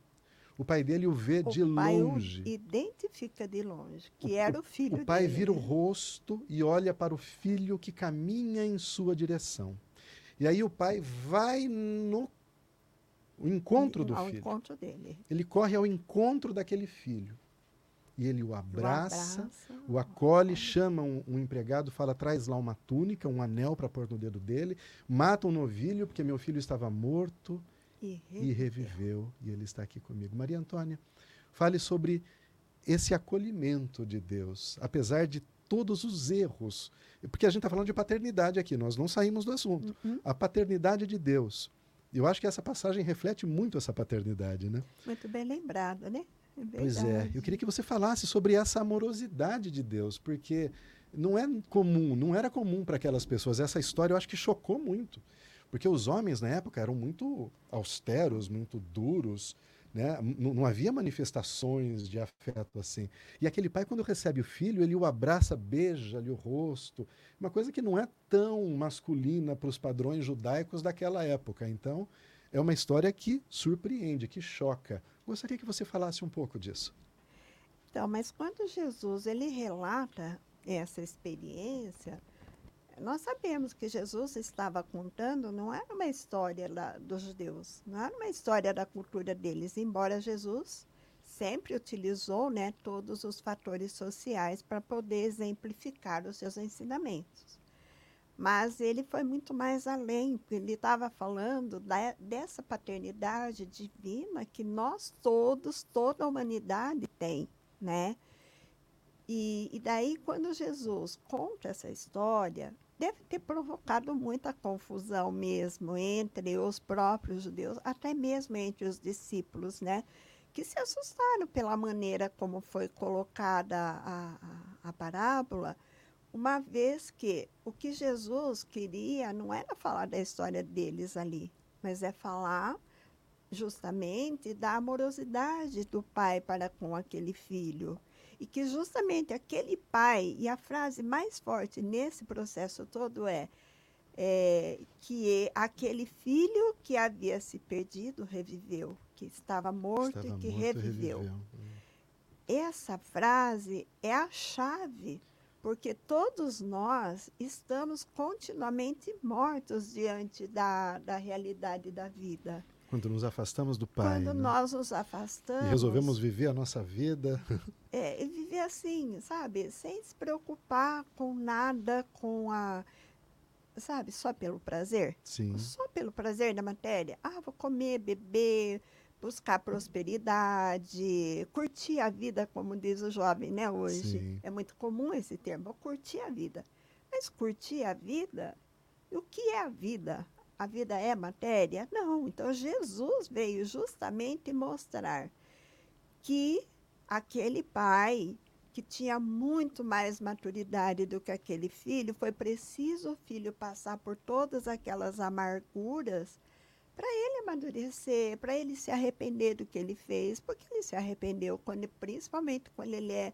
o pai dele o vê de o o longe. identifica de longe, que O- era o filho O pai dele, vira o rosto e olha para o filho que caminha em sua direção. E aí o pai vai no o encontro do ao filho. encontro dele. Ele corre ao encontro daquele filho. E ele o O abraça, abraça, o acolhe, chama um, um empregado, fala: traz lá uma túnica, um anel para pôr no dedo dele, mata um novilho, porque meu filho estava morto e e reviveu, e ele está aqui comigo. Maria Antônia, fale sobre esse acolhimento de Deus, apesar de todos os erros. Porque a gente está falando de paternidade aqui, nós não saímos do assunto. Uhum. A paternidade de Deus. Eu acho que essa passagem reflete muito essa paternidade, né? Muito bem lembrado, né? É Pois é, eu queria que você falasse sobre essa amorosidade de Deus, porque não é comum, não era comum para aquelas pessoas. Essa história eu acho que chocou muito, porque os homens na época eram muito austeros, muito duros, né? Não havia manifestações de afeto assim. E aquele pai, quando recebe o filho, ele o abraça, beija-lhe o rosto, uma coisa que não é tão masculina para os padrões judaicos daquela época. Então, é uma história que surpreende, que choca. Gostaria que você falasse um pouco disso. Então, mas quando Jesus ele relata essa experiência, nós sabemos que Jesus estava contando não era uma história lá dos judeus, não era uma história da cultura deles, embora Jesus sempre utilizou né, todos os fatores sociais para poder exemplificar os seus ensinamentos. Mas ele foi muito mais além, ele estava falando da, dessa paternidade divina que nós todos, toda a humanidade tem, né? E, e daí, quando Jesus conta essa história, deve ter provocado muita confusão mesmo entre os próprios judeus, até mesmo entre os discípulos, né? Que se assustaram pela maneira como foi colocada a, a, a parábola, uma vez que o que Jesus queria não era falar da história deles ali, mas é falar justamente da amorosidade do pai para com aquele filho. E que justamente aquele pai, e a frase mais forte nesse processo todo é, é que aquele filho que havia se perdido reviveu, que estava morto estava e que morto, reviveu. reviveu. Essa frase é a chave, porque todos nós estamos continuamente mortos diante da, da realidade da vida. Quando nos afastamos do Pai. Quando né? nós nos afastamos. E resolvemos viver a nossa vida. É, e viver assim, sabe? Sem se preocupar com nada, com a. Sabe? Só pelo prazer. Sim. Só pelo prazer da matéria. Ah, vou comer, beber, buscar prosperidade, curtir a vida, como diz o jovem, né, hoje. Sim. É muito comum esse termo, curtir a vida. Mas curtir a vida, o que é a vida? A vida é matéria? Não. Então Jesus veio justamente mostrar que aquele pai que tinha muito mais maturidade do que aquele filho, foi preciso o filho passar por todas aquelas amarguras para ele amadurecer, para ele se arrepender do que ele fez, porque ele se arrependeu quando, principalmente quando ele é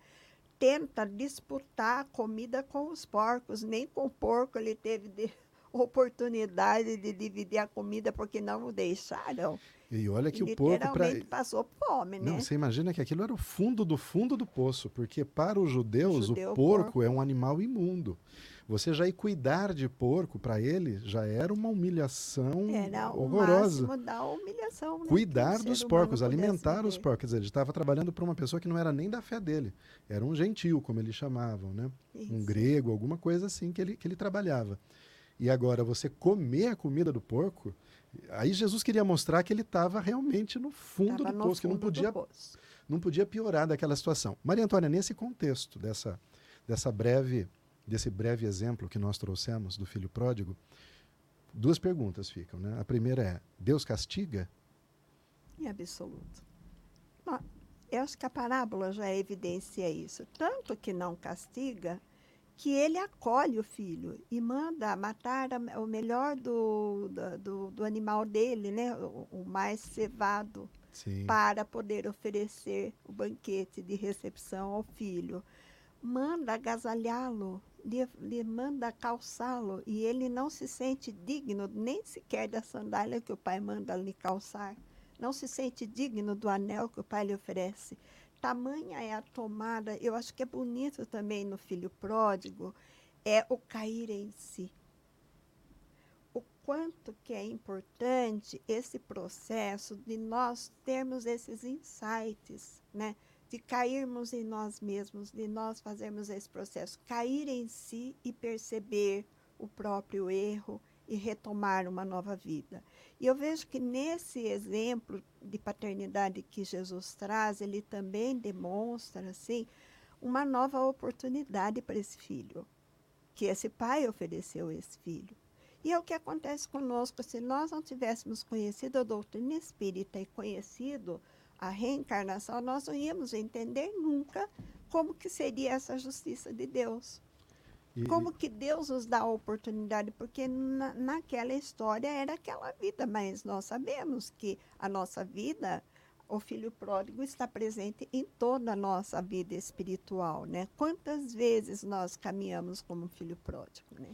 tenta disputar a comida com os porcos, nem com o porco ele teve de, oportunidade de dividir a comida porque não o deixaram. E olha que o porco para passou fome, né? Não, você imagina que aquilo era o fundo do fundo do poço, porque para os judeus o, judeu, o porco, porco, é um animal imundo. Você já ir cuidar de porco para ele já era uma humilhação era horrorosa. O da humilhação, né? Cuidar dos porcos, alimentar os porcos. Ele estava trabalhando para uma pessoa que não era nem da fé dele. Era um gentil, como eles chamavam, né? Isso. Um grego, alguma coisa assim que ele, que ele trabalhava. E agora você comer a comida do porco, aí Jesus queria mostrar que ele estava realmente no fundo tava do poço, que não podia, não podia piorar daquela situação. Maria Antônia, nesse contexto dessa, dessa breve, desse breve exemplo que nós trouxemos do filho pródigo, duas perguntas ficam. Né? A primeira é: Deus castiga? Em absoluto. eu acho que a parábola já evidencia isso. Tanto que não castiga, que ele acolhe o filho e manda matar o melhor do, do, do animal dele, né? o, o mais cevado, Sim. para poder oferecer o banquete de recepção ao filho. Manda agasalhá-lo, lhe, lhe manda calçá-lo, e ele não se sente digno nem sequer da sandália que o pai manda lhe calçar. Não se sente digno do anel que o pai lhe oferece tamanha é a tomada, eu acho que é bonito também no filho pródigo, é o cair em si. O quanto que é importante esse processo de nós termos esses insights, né? De cairmos em nós mesmos, de nós fazermos esse processo, cair em si e perceber o próprio erro e retomar uma nova vida. E eu vejo que nesse exemplo de paternidade que Jesus traz, ele também demonstra assim uma nova oportunidade para esse filho, que esse pai ofereceu esse filho. E é o que acontece conosco se nós não tivéssemos conhecido a doutrina espírita e conhecido a reencarnação, nós não íamos entender nunca como que seria essa justiça de Deus. E, Como que Deus nos dá a oportunidade? Porque na, naquela história era aquela vida, mas nós sabemos que a nossa vida, o filho pródigo está presente em toda a nossa vida espiritual, né? Quantas vezes nós caminhamos como filho pródigo, né?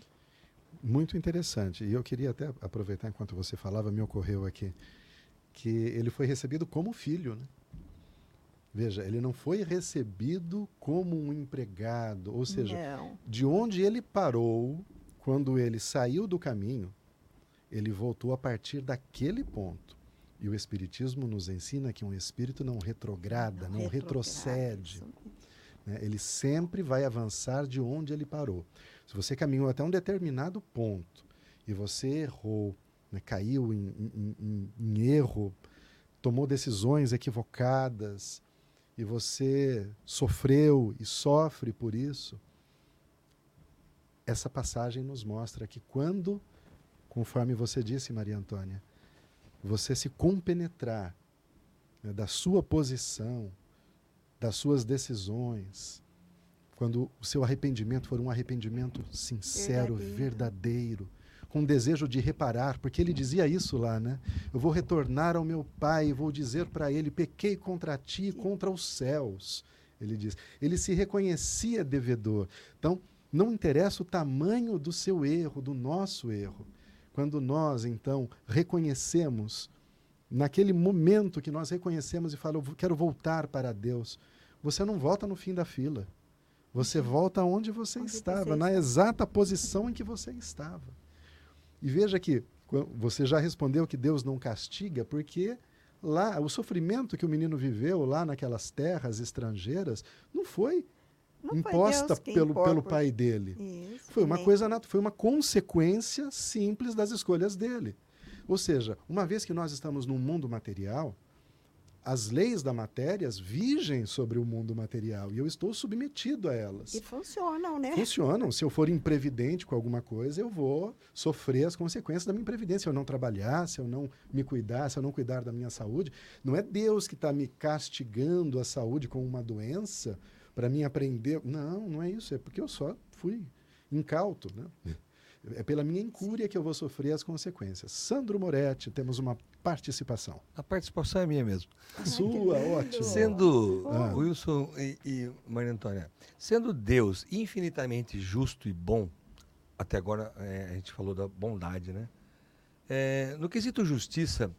Muito interessante. E eu queria até aproveitar enquanto você falava, me ocorreu aqui que ele foi recebido como filho, né? Veja, ele não foi recebido como um empregado, ou seja, não. de onde ele parou quando ele saiu do caminho, ele voltou a partir daquele ponto. E o Espiritismo nos ensina que um espírito não retrograda, não, não retrocede. Né? Ele sempre vai avançar de onde ele parou. Se você caminhou até um determinado ponto e você errou, né? caiu em, em, em, em erro, tomou decisões equivocadas, e você sofreu e sofre por isso, essa passagem nos mostra que quando, conforme você disse, Maria Antônia, você se compenetrar né, da sua posição, das suas decisões, quando o seu arrependimento for um arrependimento sincero, Verdadeiro. verdadeiro, com desejo de reparar, porque ele dizia isso lá, né? Eu vou retornar ao meu pai e vou dizer para ele: pequei contra ti e contra os céus. Ele diz. Ele se reconhecia devedor. Então, não interessa o tamanho do seu erro, do nosso erro. Quando nós, então, reconhecemos, naquele momento que nós reconhecemos e falamos, eu quero voltar para Deus, você não volta no fim da fila. Você volta onde você Onde estava, você na exata posição em que você estava. E veja que você já respondeu que Deus não castiga, porque lá, o sofrimento que o menino viveu lá naquelas terras estrangeiras, não foi Não foi imposta que pelo, pelo pai dele. Isso, Foi uma nem- coisa, foi uma consequência simples das escolhas dele. Ou seja, uma vez que nós estamos num mundo material, as leis da matéria vigem sobre o mundo material e eu estou submetido a elas. E funcionam, né? Funcionam. Se eu for imprevidente com alguma coisa, eu vou sofrer as consequências da minha imprevidência. Se eu não trabalhar, se eu não me cuidar, se eu não cuidar da minha saúde, não é Deus que está me castigando a saúde com uma doença para mim aprender. Não, não é isso. É porque eu só fui incauto. Né? É pela minha incúria que eu vou sofrer as consequências. Sandro Moretti, temos uma participação. A participação é minha mesmo. A sua, ótimo. Sendo Ah. Wilson e, e Maria Antônia, sendo Deus infinitamente justo e bom, até agora é, a gente falou da bondade, né? É, no quesito justiça,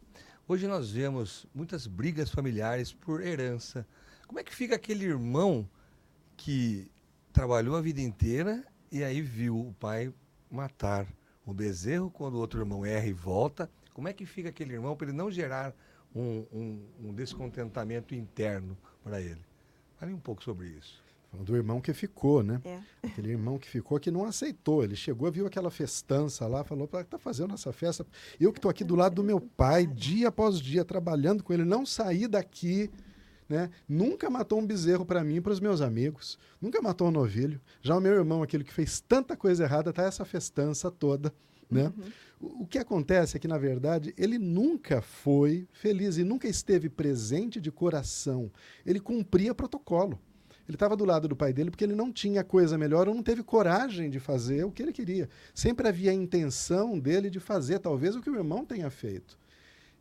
hoje nós vemos muitas brigas familiares por herança. Como é que fica aquele irmão que trabalhou a vida inteira e aí viu o pai matar o bezerro quando o outro irmão erra e volta? Como é que fica aquele irmão para ele não gerar um, um- um descontentamento interno para ele? Fale um pouco sobre isso. Do irmão que ficou, né? É. Aquele irmão que ficou que não aceitou. Ele chegou, viu aquela festança lá, falou: "Pá, tá fazendo essa festa. Eu que estou aqui do lado do meu pai, dia após dia, trabalhando com ele, não saí daqui. Né? Nunca matou um bezerro para mim e para os meus amigos. Nunca matou um novilho. Já o meu irmão, aquele que fez tanta coisa errada, tá essa festança toda. Né? O, o que acontece é que, na verdade, ele nunca foi feliz e nunca esteve presente de coração. Ele cumpria protocolo. Ele estava do lado do pai dele porque ele não tinha coisa melhor ou não teve coragem de fazer o que ele queria. Sempre havia a intenção dele de fazer, talvez, o que o irmão tenha feito.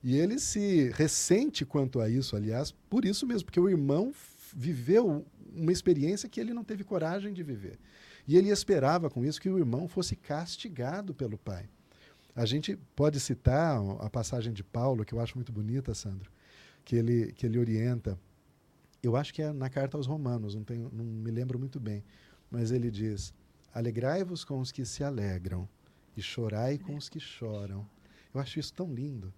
E ele se ressente quanto a isso, aliás, por isso mesmo, porque o irmão viveu uma experiência que ele não teve coragem de viver. E ele esperava com isso que o irmão fosse castigado pelo pai. A gente pode citar a passagem de Paulo, que eu acho muito bonita, Sandro, que ele, que ele orienta. Eu acho que é na carta aos Romanos, não, tenho, não me lembro muito bem. Mas ele diz: Alegrai-vos com os que se alegram, e chorai com os que choram. Eu acho isso tão lindo.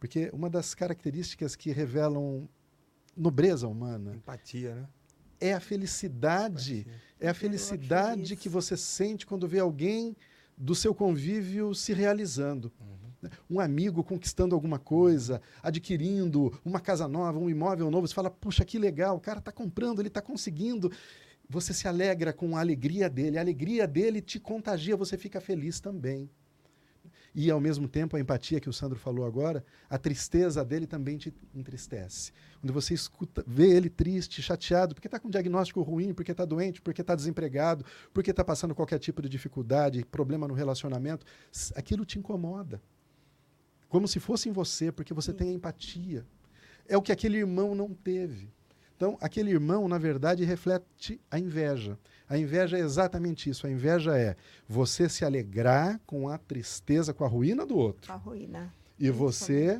Porque uma das características que revelam nobreza humana Empatia, né? é a felicidade, é a felicidade que você sente quando vê alguém do seu convívio se realizando. né? Um amigo conquistando alguma coisa, adquirindo uma casa nova, um imóvel novo, você fala, puxa, que legal, o cara está comprando, ele está conseguindo. Você se alegra com a alegria dele, a alegria dele te contagia, você fica feliz também. E, ao mesmo tempo, a empatia que o Sandro falou agora, a tristeza dele também te entristece. Quando você escuta, vê ele triste, chateado, porque está com um diagnóstico ruim, porque está doente, porque está desempregado, porque está passando qualquer tipo de dificuldade, problema no relacionamento, aquilo te incomoda. Como se fosse em você, porque você tem empatia. É o que aquele irmão não teve. Então, aquele irmão, na verdade, reflete a inveja. A inveja é exatamente isso. A inveja é você se alegrar com a tristeza, com a ruína do outro. A ruína. E você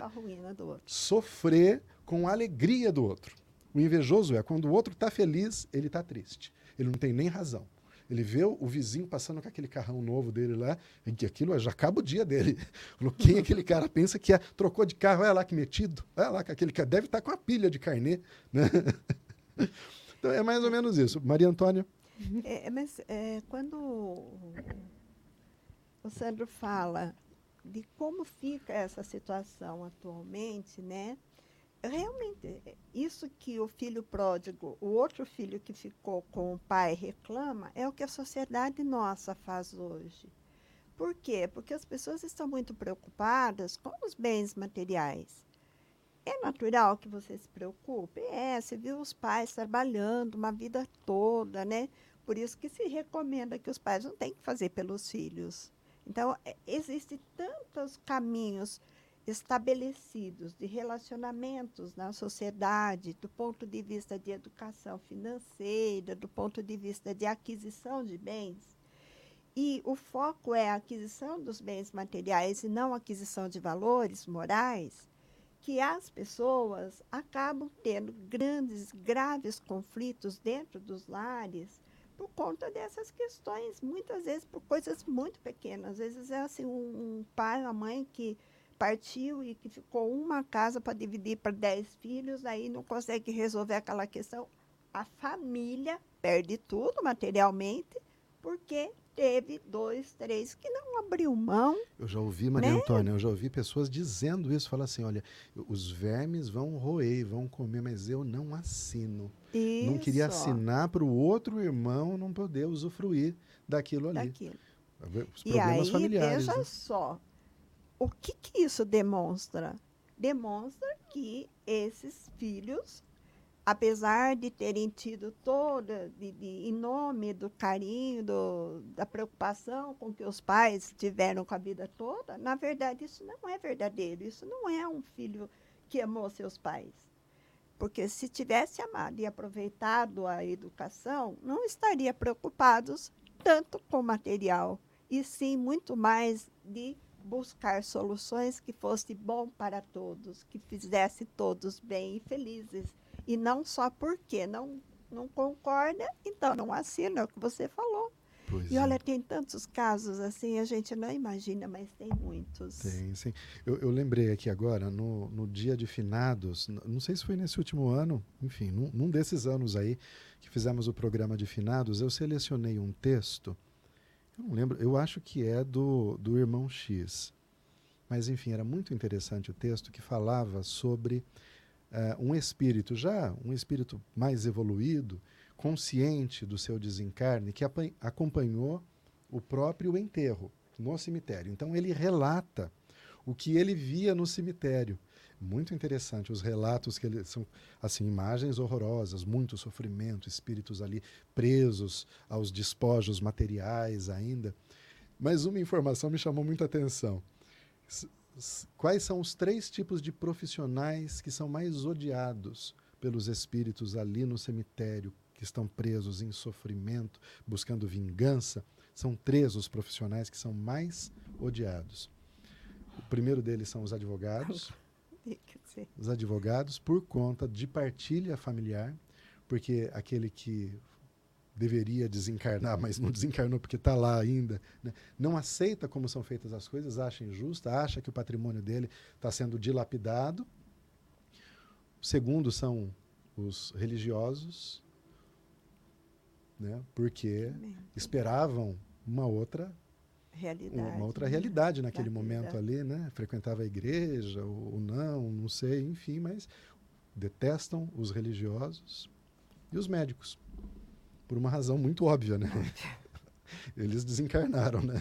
outro. sofrer com a alegria do outro. O invejoso é quando o outro está feliz, ele está triste. Ele não tem nem razão. Ele vê o vizinho passando com aquele carrão novo dele lá, e que aquilo já acaba o dia dele. Falou, quem aquele cara pensa que é, trocou de carro, olha lá que metido, olha lá que aquele cara deve estar com a pilha de carnê. Né? Então é mais ou menos isso. Maria Antônia, É, é, mas é, quando o Sandro fala de como fica essa situação atualmente, né? Realmente, isso que o filho pródigo, o outro filho que ficou com o pai reclama, é o que a sociedade nossa faz hoje. Por quê? Porque as pessoas estão muito preocupadas com os bens materiais. É natural que você se preocupe? É, você viu os pais trabalhando uma vida toda, né? Por isso que se recomenda que os pais não têm que fazer pelos filhos. Então, é, existem tantos caminhos estabelecidos de relacionamentos na sociedade, do ponto de vista de educação financeira, do ponto de vista de aquisição de bens, e o foco é a aquisição dos bens materiais e não a aquisição de valores morais, que as pessoas acabam tendo grandes, graves conflitos dentro dos lares por conta dessas questões, muitas vezes por coisas muito pequenas. Às vezes é assim, um, um pai, uma mãe que partiu e que ficou uma casa para dividir para dez filhos, aí não consegue resolver aquela questão. A família perde tudo materialmente, porque teve dois, três que não abriu mão. Eu já ouvi, Maria né? Antônia, eu já ouvi pessoas dizendo isso, fala assim, olha, os vermes vão roer, vão comer, mas eu não assino. Isso. Não queria assinar para o outro irmão não poder usufruir daquilo ali. Daquilo. Os e aí, familiares. Veja né? só, o que, que isso demonstra? Demonstra que esses filhos apesar de terem tido toda, de, de, em nome do carinho, do, da preocupação com que os pais tiveram com a vida toda, na verdade isso não é verdadeiro. Isso não é um filho que amou seus pais. Porque se tivesse amado e aproveitado a educação, não estaria preocupados tanto com o material, e sim muito mais de buscar soluções que fosse bom para todos, que fizesse todos bem e felizes e não só porque não, não concorda, então não assina, é o que você falou. Pois e olha, é. tem tantos casos assim, a gente não imagina, mas tem muitos. Tem, sim. Eu, eu lembrei aqui agora, no, no dia de finados, não sei se foi nesse último ano, enfim, num, num desses anos aí que fizemos o programa de finados, eu selecionei um texto, eu não lembro, eu acho que é do, do Irmão X. Mas, enfim, era muito interessante o texto que falava sobre uh, um espírito já, um espírito mais evoluído, consciente do seu desencarne, que acompanhou o próprio enterro no cemitério. Então ele relata o que ele via no cemitério. Muito interessante os relatos que ele são assim imagens horrorosas, muito sofrimento, espíritos ali presos aos despojos materiais ainda. Mas uma informação me chamou muita atenção quais são os três tipos de profissionais que são mais odiados pelos espíritos ali no cemitério, que estão presos em sofrimento, buscando vingança? São três os profissionais que são mais odiados. O primeiro deles são os advogados. Os advogados, por conta de partilha familiar, porque aquele que deveria desencarnar, mas não desencarnou porque está lá ainda, né? não aceita como são feitas as coisas, acha injusta, acha que o patrimônio dele está sendo dilapidado. O segundo são os religiosos, né? porque esperavam uma outra realidade, uma outra realidade naquele momento ali, né? Frequentava a igreja ou não, não sei, enfim, mas detestam os religiosos e os médicos por uma razão muito óbvia, né? Eles desencarnaram, né?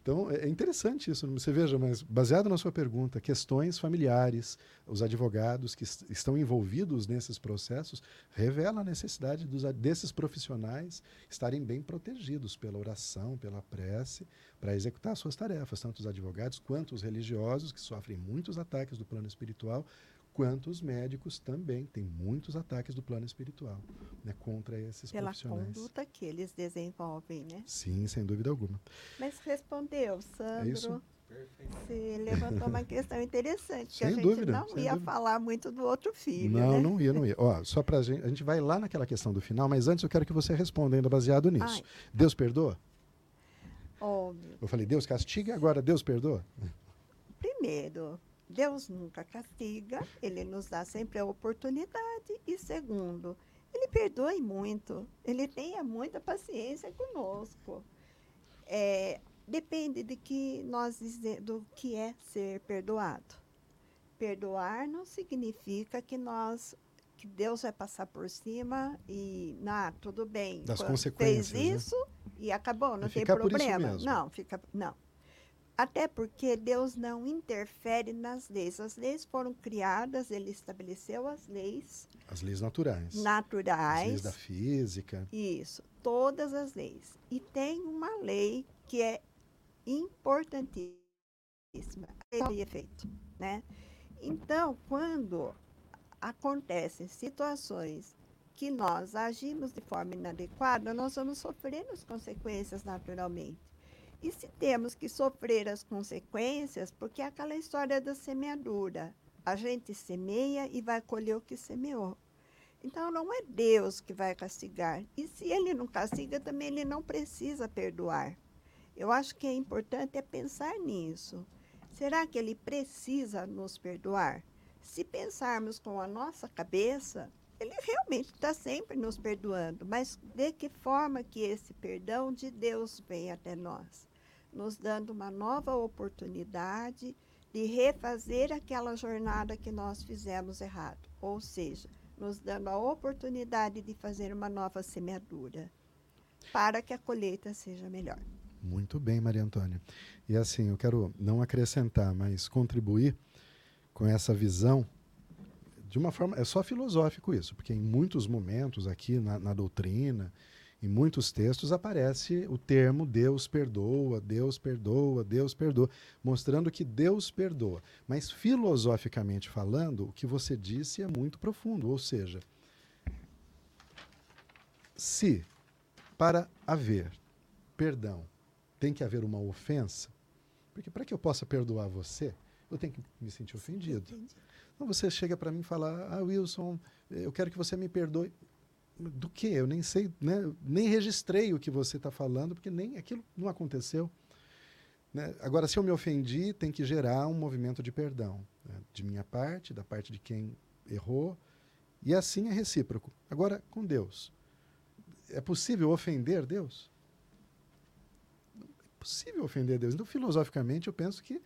Então, é, é interessante isso. Você veja, mas baseado na sua pergunta, questões familiares, os advogados que estão envolvidos nesses processos, revela a necessidade dos, desses profissionais estarem bem protegidos pela oração, pela prece, para executar suas tarefas, tanto os advogados quanto os religiosos, que sofrem muitos ataques do plano espiritual, quanto os médicos também têm muitos ataques do plano espiritual né, contra esses Pela profissionais. Pela conduta que eles desenvolvem, né? Sim, sem dúvida alguma. Mas respondeu, Sandro. É isso? Você levantou uma questão interessante, sem que a gente dúvida, não ia dúvida. falar muito do outro filho. Não, né? não ia, não ia. Ó, só pra gente, a gente vai lá naquela questão do final, mas antes eu quero que você responda ainda baseado nisso. Ai. Deus perdoa? Óbvio. Eu falei, Deus castiga, agora Deus perdoa? Primeiro, Deus nunca castiga, ele nos dá sempre a oportunidade. E segundo, ele perdoa muito, ele tenha muita paciência conosco. É, depende de que nós do que é ser perdoado. Perdoar não significa que nós que Deus vai passar por cima e, ah, tudo bem, das consequências, fez né? isso né? e acabou, não tem problema. Não, fica não Até porque Deus não interfere nas leis. As leis foram criadas, ele estabeleceu as leis. As leis naturais. Naturais. As leis da física. Isso, todas as leis. E tem uma lei que é importantíssima, é efeito, né? Então, quando acontecem situações que nós agimos de forma inadequada, nós vamos sofrer as consequências naturalmente. E se temos que sofrer as consequências, porque é aquela história da semeadura. A gente semeia e vai colher o que semeou. Então não é Deus que vai castigar. E se ele não castiga, também ele não precisa perdoar. Eu acho que é importante é pensar nisso. Será que ele precisa nos perdoar? Se pensarmos com a nossa cabeça, ele realmente está sempre nos perdoando, mas de que forma que esse perdão de Deus vem até nós? Nos dando uma nova oportunidade de refazer aquela jornada que nós fizemos errado, ou seja, nos dando a oportunidade de fazer uma nova semeadura, para que a colheita seja melhor. Muito bem, Maria Antônia. E assim, eu quero não acrescentar, mas contribuir com essa visão de uma forma. É só filosófico isso, porque em muitos momentos aqui na, na doutrina, em muitos textos, aparece o termo Deus perdoa, Deus perdoa, Deus perdoa, mostrando que Deus perdoa. Mas filosoficamente falando, o que você disse é muito profundo, ou seja, se para haver perdão tem que haver uma ofensa, porque para que eu possa perdoar você, eu tenho que me sentir ofendido. Então você chega para mim e fala: Ah, Wilson, eu quero que você me perdoe. Do que? Eu nem sei, né? nem registrei o que você está falando, porque nem aquilo não aconteceu. Né? Agora, se eu me ofendi, tem que gerar um movimento de perdão, né? de minha parte, da parte de quem errou, e assim é recíproco. Agora, com Deus, é possível ofender Deus? É possível ofender Deus. Então, filosoficamente, eu penso que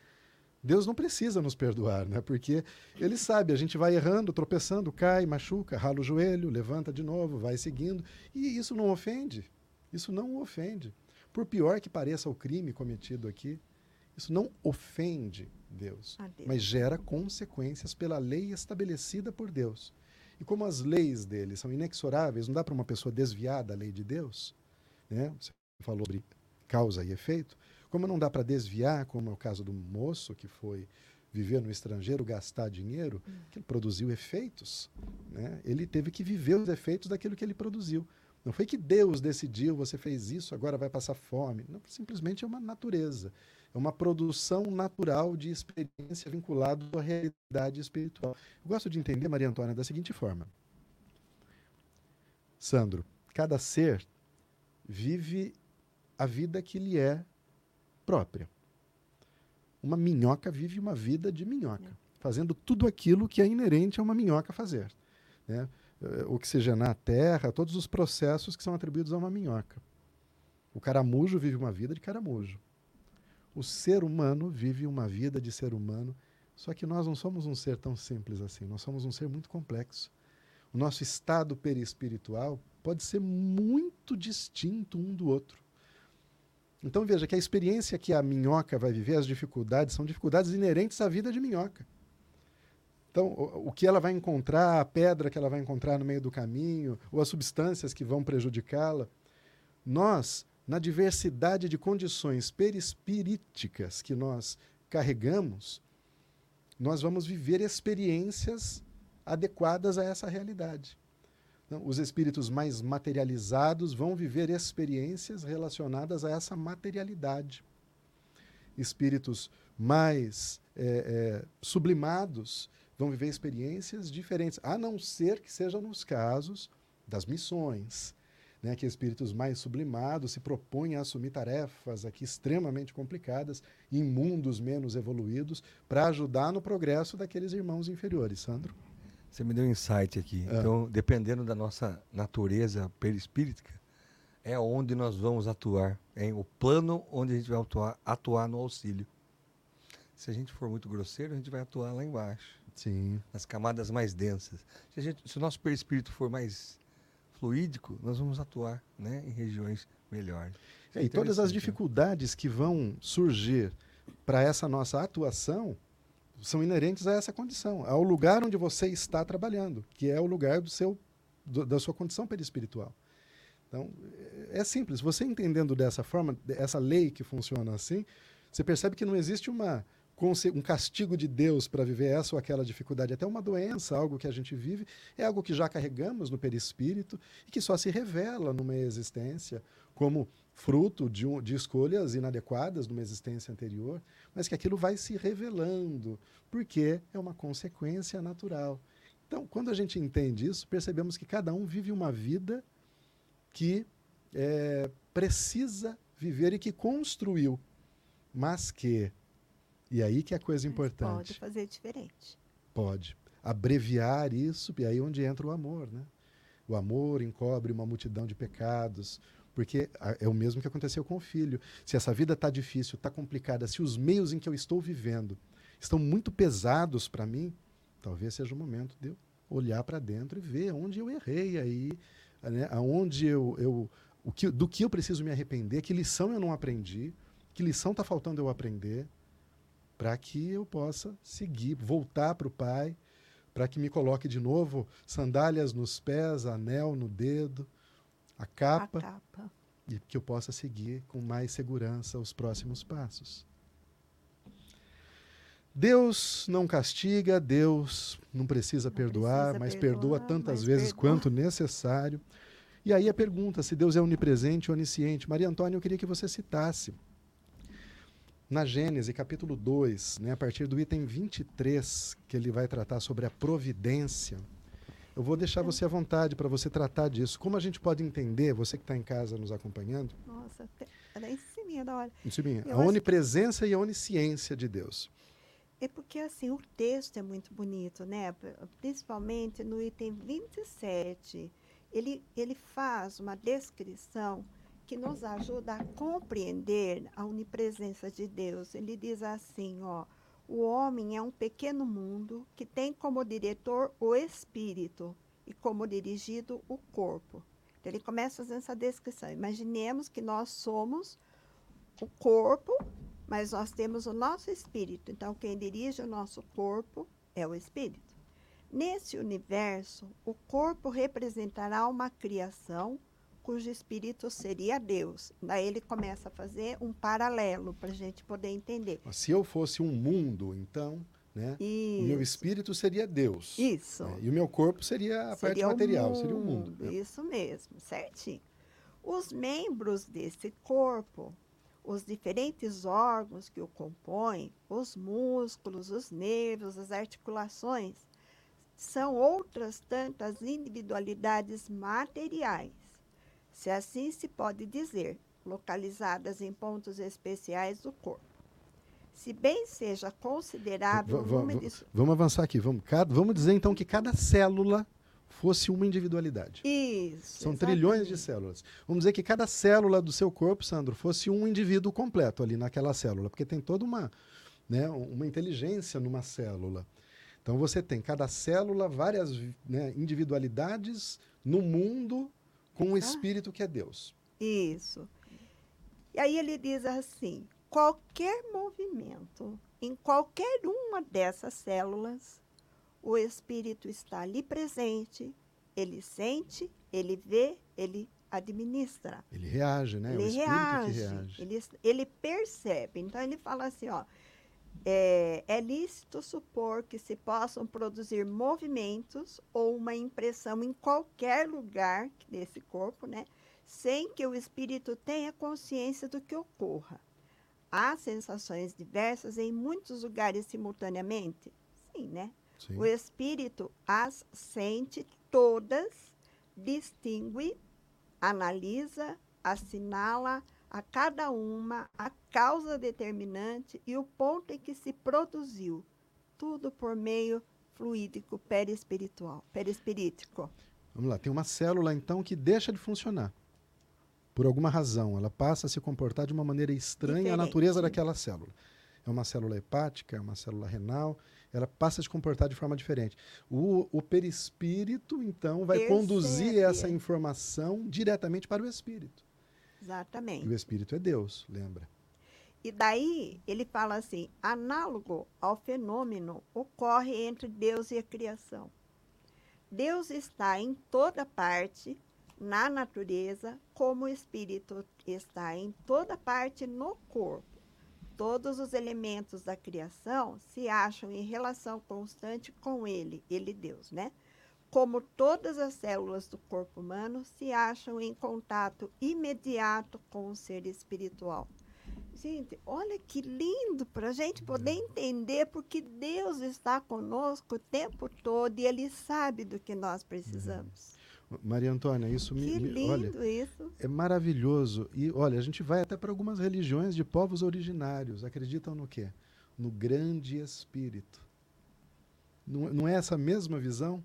Deus não precisa nos perdoar, né? Porque Ele sabe, a gente vai errando, tropeçando, cai, machuca, rala o joelho, levanta de novo, vai seguindo. E isso não ofende. Isso não ofende. Por pior que pareça o crime cometido aqui, isso não ofende Deus, Deus, mas gera consequências pela lei estabelecida por Deus. E como as leis dele são inexoráveis, não dá para uma pessoa desviar da lei de Deus, né? Você falou sobre causa e efeito. Como não dá para desviar, como é o caso do moço que foi viver no estrangeiro, gastar dinheiro, hum. que ele produziu efeitos. Né? Ele teve que viver os efeitos daquilo que ele produziu. Não foi que Deus decidiu, você fez isso, agora vai passar fome. Não, simplesmente é uma natureza. É uma produção natural de experiência vinculada à realidade espiritual. Eu gosto de entender, Maria Antônia, da seguinte forma. Sandro, cada ser vive a vida que lhe é própria. Uma minhoca vive uma vida de minhoca, fazendo tudo aquilo que é inerente a uma minhoca fazer. Né? Eh, oxigenar a terra, todos os processos que são atribuídos a uma minhoca. O caramujo vive uma vida de caramujo. O ser humano vive uma vida de ser humano, só que nós não somos um ser tão simples assim, nós somos um ser muito complexo. O nosso estado perispiritual pode ser muito distinto um do outro. Então veja que a experiência que a minhoca vai viver, as dificuldades, são dificuldades inerentes à vida de minhoca. Então, o, que ela vai encontrar, a pedra que ela vai encontrar no meio do caminho, ou as substâncias que vão prejudicá-la, nós, na diversidade de condições perispiríticas que nós carregamos, nós vamos viver experiências adequadas a essa realidade. Os espíritos mais materializados vão viver experiências relacionadas a essa materialidade. Espíritos mais é, é, sublimados vão viver experiências diferentes, a não ser que sejam nos casos das missões, né, que espíritos mais sublimados se propõem a assumir tarefas aqui extremamente complicadas em mundos menos evoluídos para ajudar no progresso daqueles irmãos inferiores. Sandro? Você me deu um insight aqui. É. Então, dependendo da nossa natureza perispírita, é onde nós vamos atuar, em o plano onde a gente vai atuar, atuar no auxílio. Se a gente for muito grosseiro, a gente vai atuar lá embaixo. Sim. Nas camadas mais densas. Se, gente, se o nosso perispírito for mais fluídico, nós vamos atuar né, em regiões melhores. É, e todas as né? dificuldades que vão surgir para essa nossa atuação são inerentes a essa condição, ao lugar onde você está trabalhando, que é o lugar do seu, do, da sua condição perispiritual. Então, é simples. Você entendendo dessa forma, essa lei que funciona assim, você percebe que não existe uma, um castigo de Deus para viver essa ou aquela dificuldade. Até uma doença, algo que a gente vive, é algo que já carregamos no perispírito e que só se revela numa existência como fruto de, um, de escolhas inadequadas numa existência anterior, mas que aquilo vai se revelando, porque é uma consequência natural. Então, quando a gente entende isso, percebemos que cada um vive uma vida que é, precisa viver e que construiu, mas que, e aí que é a coisa importante. Pode fazer diferente. Pode. Abreviar isso, e aí é onde entra o amor, né? O amor encobre uma multidão de pecados, porque é o mesmo que aconteceu com o filho. Se essa vida está difícil, está complicada, se os meios em que eu estou vivendo estão muito pesados para mim, talvez seja o momento de eu olhar para dentro e ver onde eu errei aí, né? aonde eu, eu o que, do que eu preciso me arrepender, que lição eu não aprendi, que lição está faltando eu aprender, para que eu possa seguir, voltar para o Pai, para que me coloque de novo sandálias nos pés, anel no dedo, a capa, a capa, e que eu possa seguir com mais segurança os próximos passos. Deus não castiga, Deus não precisa não perdoar, precisa mas perdoar, perdoa tantas vezes perdoa. quanto necessário. E aí a pergunta se Deus é onipresente ou onisciente. Maria Antônia, eu queria que você citasse na Gênesis, capítulo 2, né, a partir do item 23, que ele vai tratar sobre a providência. Eu vou deixar você à vontade para você tratar disso. Como a gente pode entender, você que está em casa nos acompanhando? Nossa, era em cima da hora. Em cima. A onipresença que... e a onisciência de Deus. É porque assim, o texto é muito bonito, né? Principalmente no item 27. Ele, ele faz uma descrição que nos ajuda a compreender a onipresença de Deus. Ele diz assim, ó, o homem é um pequeno mundo que tem como diretor o espírito e como dirigido o corpo. Então, ele começa fazendo essa descrição. Imaginemos que nós somos o corpo, mas nós temos o nosso espírito. Então, quem dirige o nosso corpo é o espírito. Nesse universo, o corpo representará uma criação cujo espírito seria Deus. Daí ele começa a fazer um paralelo para a gente poder entender. Se eu fosse um mundo, então, né? o meu espírito seria Deus. Isso. Né? E o meu corpo seria a seria parte material, mundo, seria o mundo. Né? Isso mesmo, certinho. Os membros desse corpo, os diferentes órgãos que o compõem, os músculos, os nervos, as articulações, são outras tantas individualidades materiais se assim se pode dizer, localizadas em pontos especiais do corpo. Se bem seja considerado v número de... Vamos avançar aqui. Vamos, cada, vamos dizer então que cada célula fosse uma individualidade. Isso. São exatamente. trilhões de células. Vamos dizer que cada célula do seu corpo, Sandro, fosse um indivíduo completo ali naquela célula, porque tem toda uma, né, uma inteligência numa célula. Então você tem cada célula várias né, individualidades no mundo com o Espírito que é Deus. Isso. E aí ele diz assim: qualquer movimento em qualquer uma dessas células, o Espírito está ali presente, ele sente, ele vê, ele administra. Ele reage, né? Ele reage, que reage. Ele, ele percebe. Então ele fala assim, ó. É, é, lícito supor que se possam produzir movimentos ou uma impressão em qualquer lugar desse corpo, né, sem que o espírito tenha consciência do que ocorra. Há sensações diversas em muitos lugares simultaneamente? Sim, né? Sim. O espírito as sente todas, distingue, analisa, assinala, a cada uma a causa determinante e o ponto em que se produziu, tudo por meio fluídico perispiritual, perispirítico. Vamos lá, tem uma célula então que deixa de funcionar. Por alguma razão, ela passa a se comportar de uma maneira estranha Diferente. à natureza daquela célula. É uma célula hepática, é uma célula renal, ela passa a se comportar de forma diferente. O, o perispírito, então, vai Percebe. conduzir essa informação diretamente para o espírito. Exatamente. E o Espírito é Deus, lembra? E daí ele fala assim: análogo ao fenômeno ocorre entre Deus e a criação. Deus está em toda parte na natureza, como o espírito está em toda parte no corpo. Todos os elementos da criação se acham em relação constante com ele, ele Deus, né? Como todas as células do corpo humano se acham em contato imediato com o ser espiritual. Gente, olha que lindo para a gente poder entender porque Deus está conosco o tempo todo e Ele sabe do que nós precisamos. Maria Antônia, isso me, Que me- lindo olha, isso. é maravilhoso. E olha, a gente vai até para algumas religiões de povos originários. Acreditam no quê? No grande espírito. Não, não é essa mesma visão?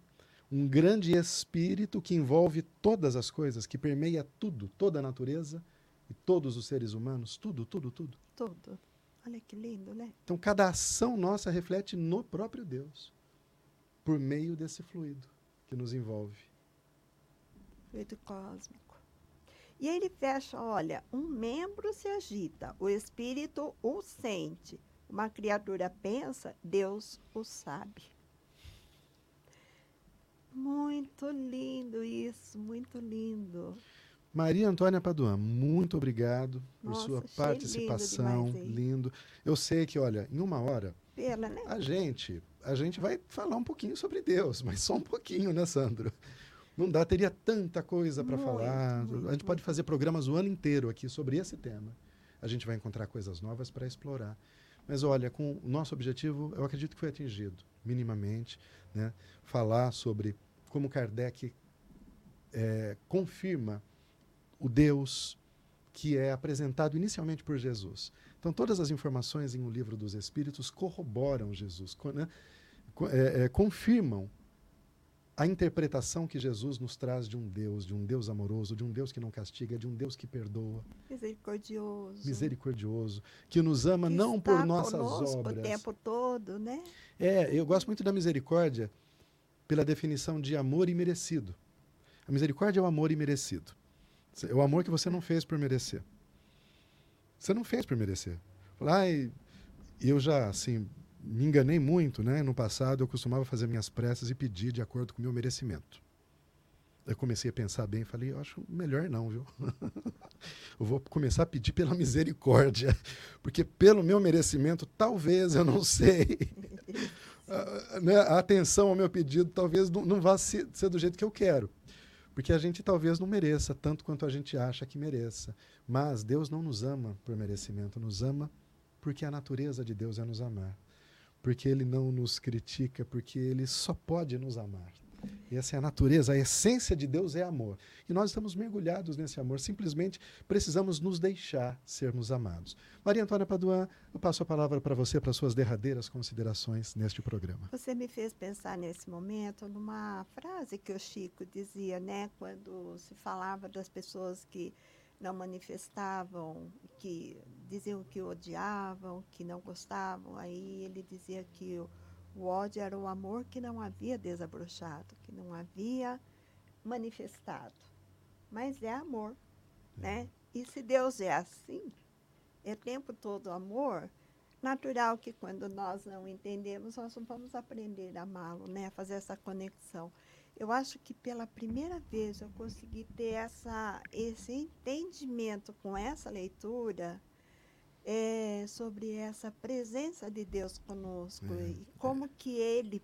Um grande espírito que envolve todas as coisas, que permeia tudo, toda a natureza e todos os seres humanos, tudo, tudo, tudo. Tudo. Olha que lindo, né? Então, cada ação nossa reflete no próprio Deus, por meio desse fluido que nos envolve. Fluido cósmico. E ele fecha, olha, um membro se agita, o espírito o sente. Uma criatura pensa, Deus o sabe. Muito lindo isso, muito lindo. Maria Antônia Paduan, muito obrigado por Nossa, sua achei lindo participação, aí. lindo. Eu sei que, olha, em uma hora Pela, né? a gente, a gente vai falar um pouquinho sobre Deus, mas só um pouquinho, né, Sandro? Não dá, teria tanta coisa para falar. muito, a gente pode fazer programas o ano inteiro aqui sobre esse tema. A gente vai encontrar coisas novas para explorar. Mas olha, com o nosso objetivo, eu acredito que foi atingido, minimamente, né? Falar sobre como Kardec eh, confirma o Deus que é apresentado inicialmente por Jesus. Então, todas as informações em O Livro dos Espíritos corroboram Jesus, né? É, é, confirmam a interpretação que Jesus nos traz de um Deus, de um Deus amoroso, de um Deus que não castiga, de um Deus que perdoa, Misericordioso. misericordioso, que nos ama que não por nossas obras. o tempo todo, né? É, eu gosto muito da misericórdia pela definição de amor imerecido. A misericórdia é o amor imerecido. É o amor que você não fez por merecer. Você não fez por merecer. Ai, eu já, assim, me enganei muito, né? No passado, eu costumava fazer minhas preces e pedir de acordo com o meu merecimento. Eu comecei a pensar bem e falei, eu acho melhor não, viu? eu vou começar a pedir pela misericórdia, porque pelo meu merecimento, talvez, eu não sei, a- né, a atenção ao meu pedido talvez não, não vá se- ser do jeito que eu quero. Porque a gente talvez não mereça tanto quanto a gente acha que mereça. Mas Deus não nos ama por merecimento, nos ama porque a natureza de Deus é nos amar. Porque Ele não nos critica, porque Ele só pode nos amar. E essa é a natureza, a essência de Deus é amor. E nós estamos mergulhados nesse amor, simplesmente precisamos nos deixar sermos amados. Maria Antônia Paduan, eu passo a palavra para você, para suas derradeiras considerações neste programa. Você me fez pensar nesse momento numa frase que o Chico dizia, né, quando se falava das pessoas que não manifestavam, que diziam que odiavam, que não gostavam. Aí ele dizia que o, o ódio era o amor que não havia desabrochado, que não havia manifestado. Mas é amor, né? E se Deus é assim, é o tempo todo amor, natural que quando nós não entendemos, nós não vamos aprender a amá-lo, né? A fazer essa conexão. Eu acho que pela primeira vez eu consegui ter essa, esse entendimento com essa leitura é, sobre essa presença de Deus conosco É, e como que Ele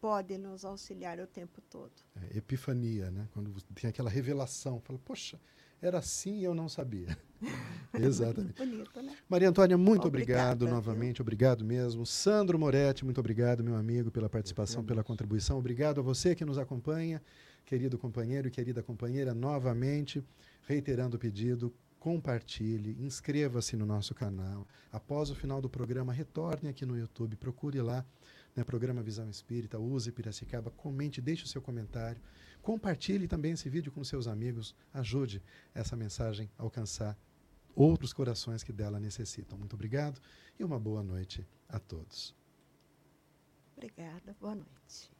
pode nos auxiliar o tempo todo. É, epifania, né? Quando tem aquela revelação, fala, poxa, era assim e eu não sabia. Exatamente. Bonito, né? Maria Antônia, muito Obrigada, obrigado viu? novamente, obrigado mesmo. Sandro Moretti, muito obrigado, meu amigo, pela participação, pela contribuição. Obrigado a você que nos acompanha, querido companheiro e querida companheira, novamente, reiterando o pedido, compartilhe, inscreva-se no nosso canal. Após o final do programa, retorne aqui no YouTube, procure lá, né, programa Visão Espírita, use Piracicaba, comente, deixe o seu comentário. Compartilhe também esse vídeo com seus amigos, ajude essa mensagem a alcançar outros corações que dela necessitam. Muito obrigado e uma boa noite a todos. Obrigada. Boa noite.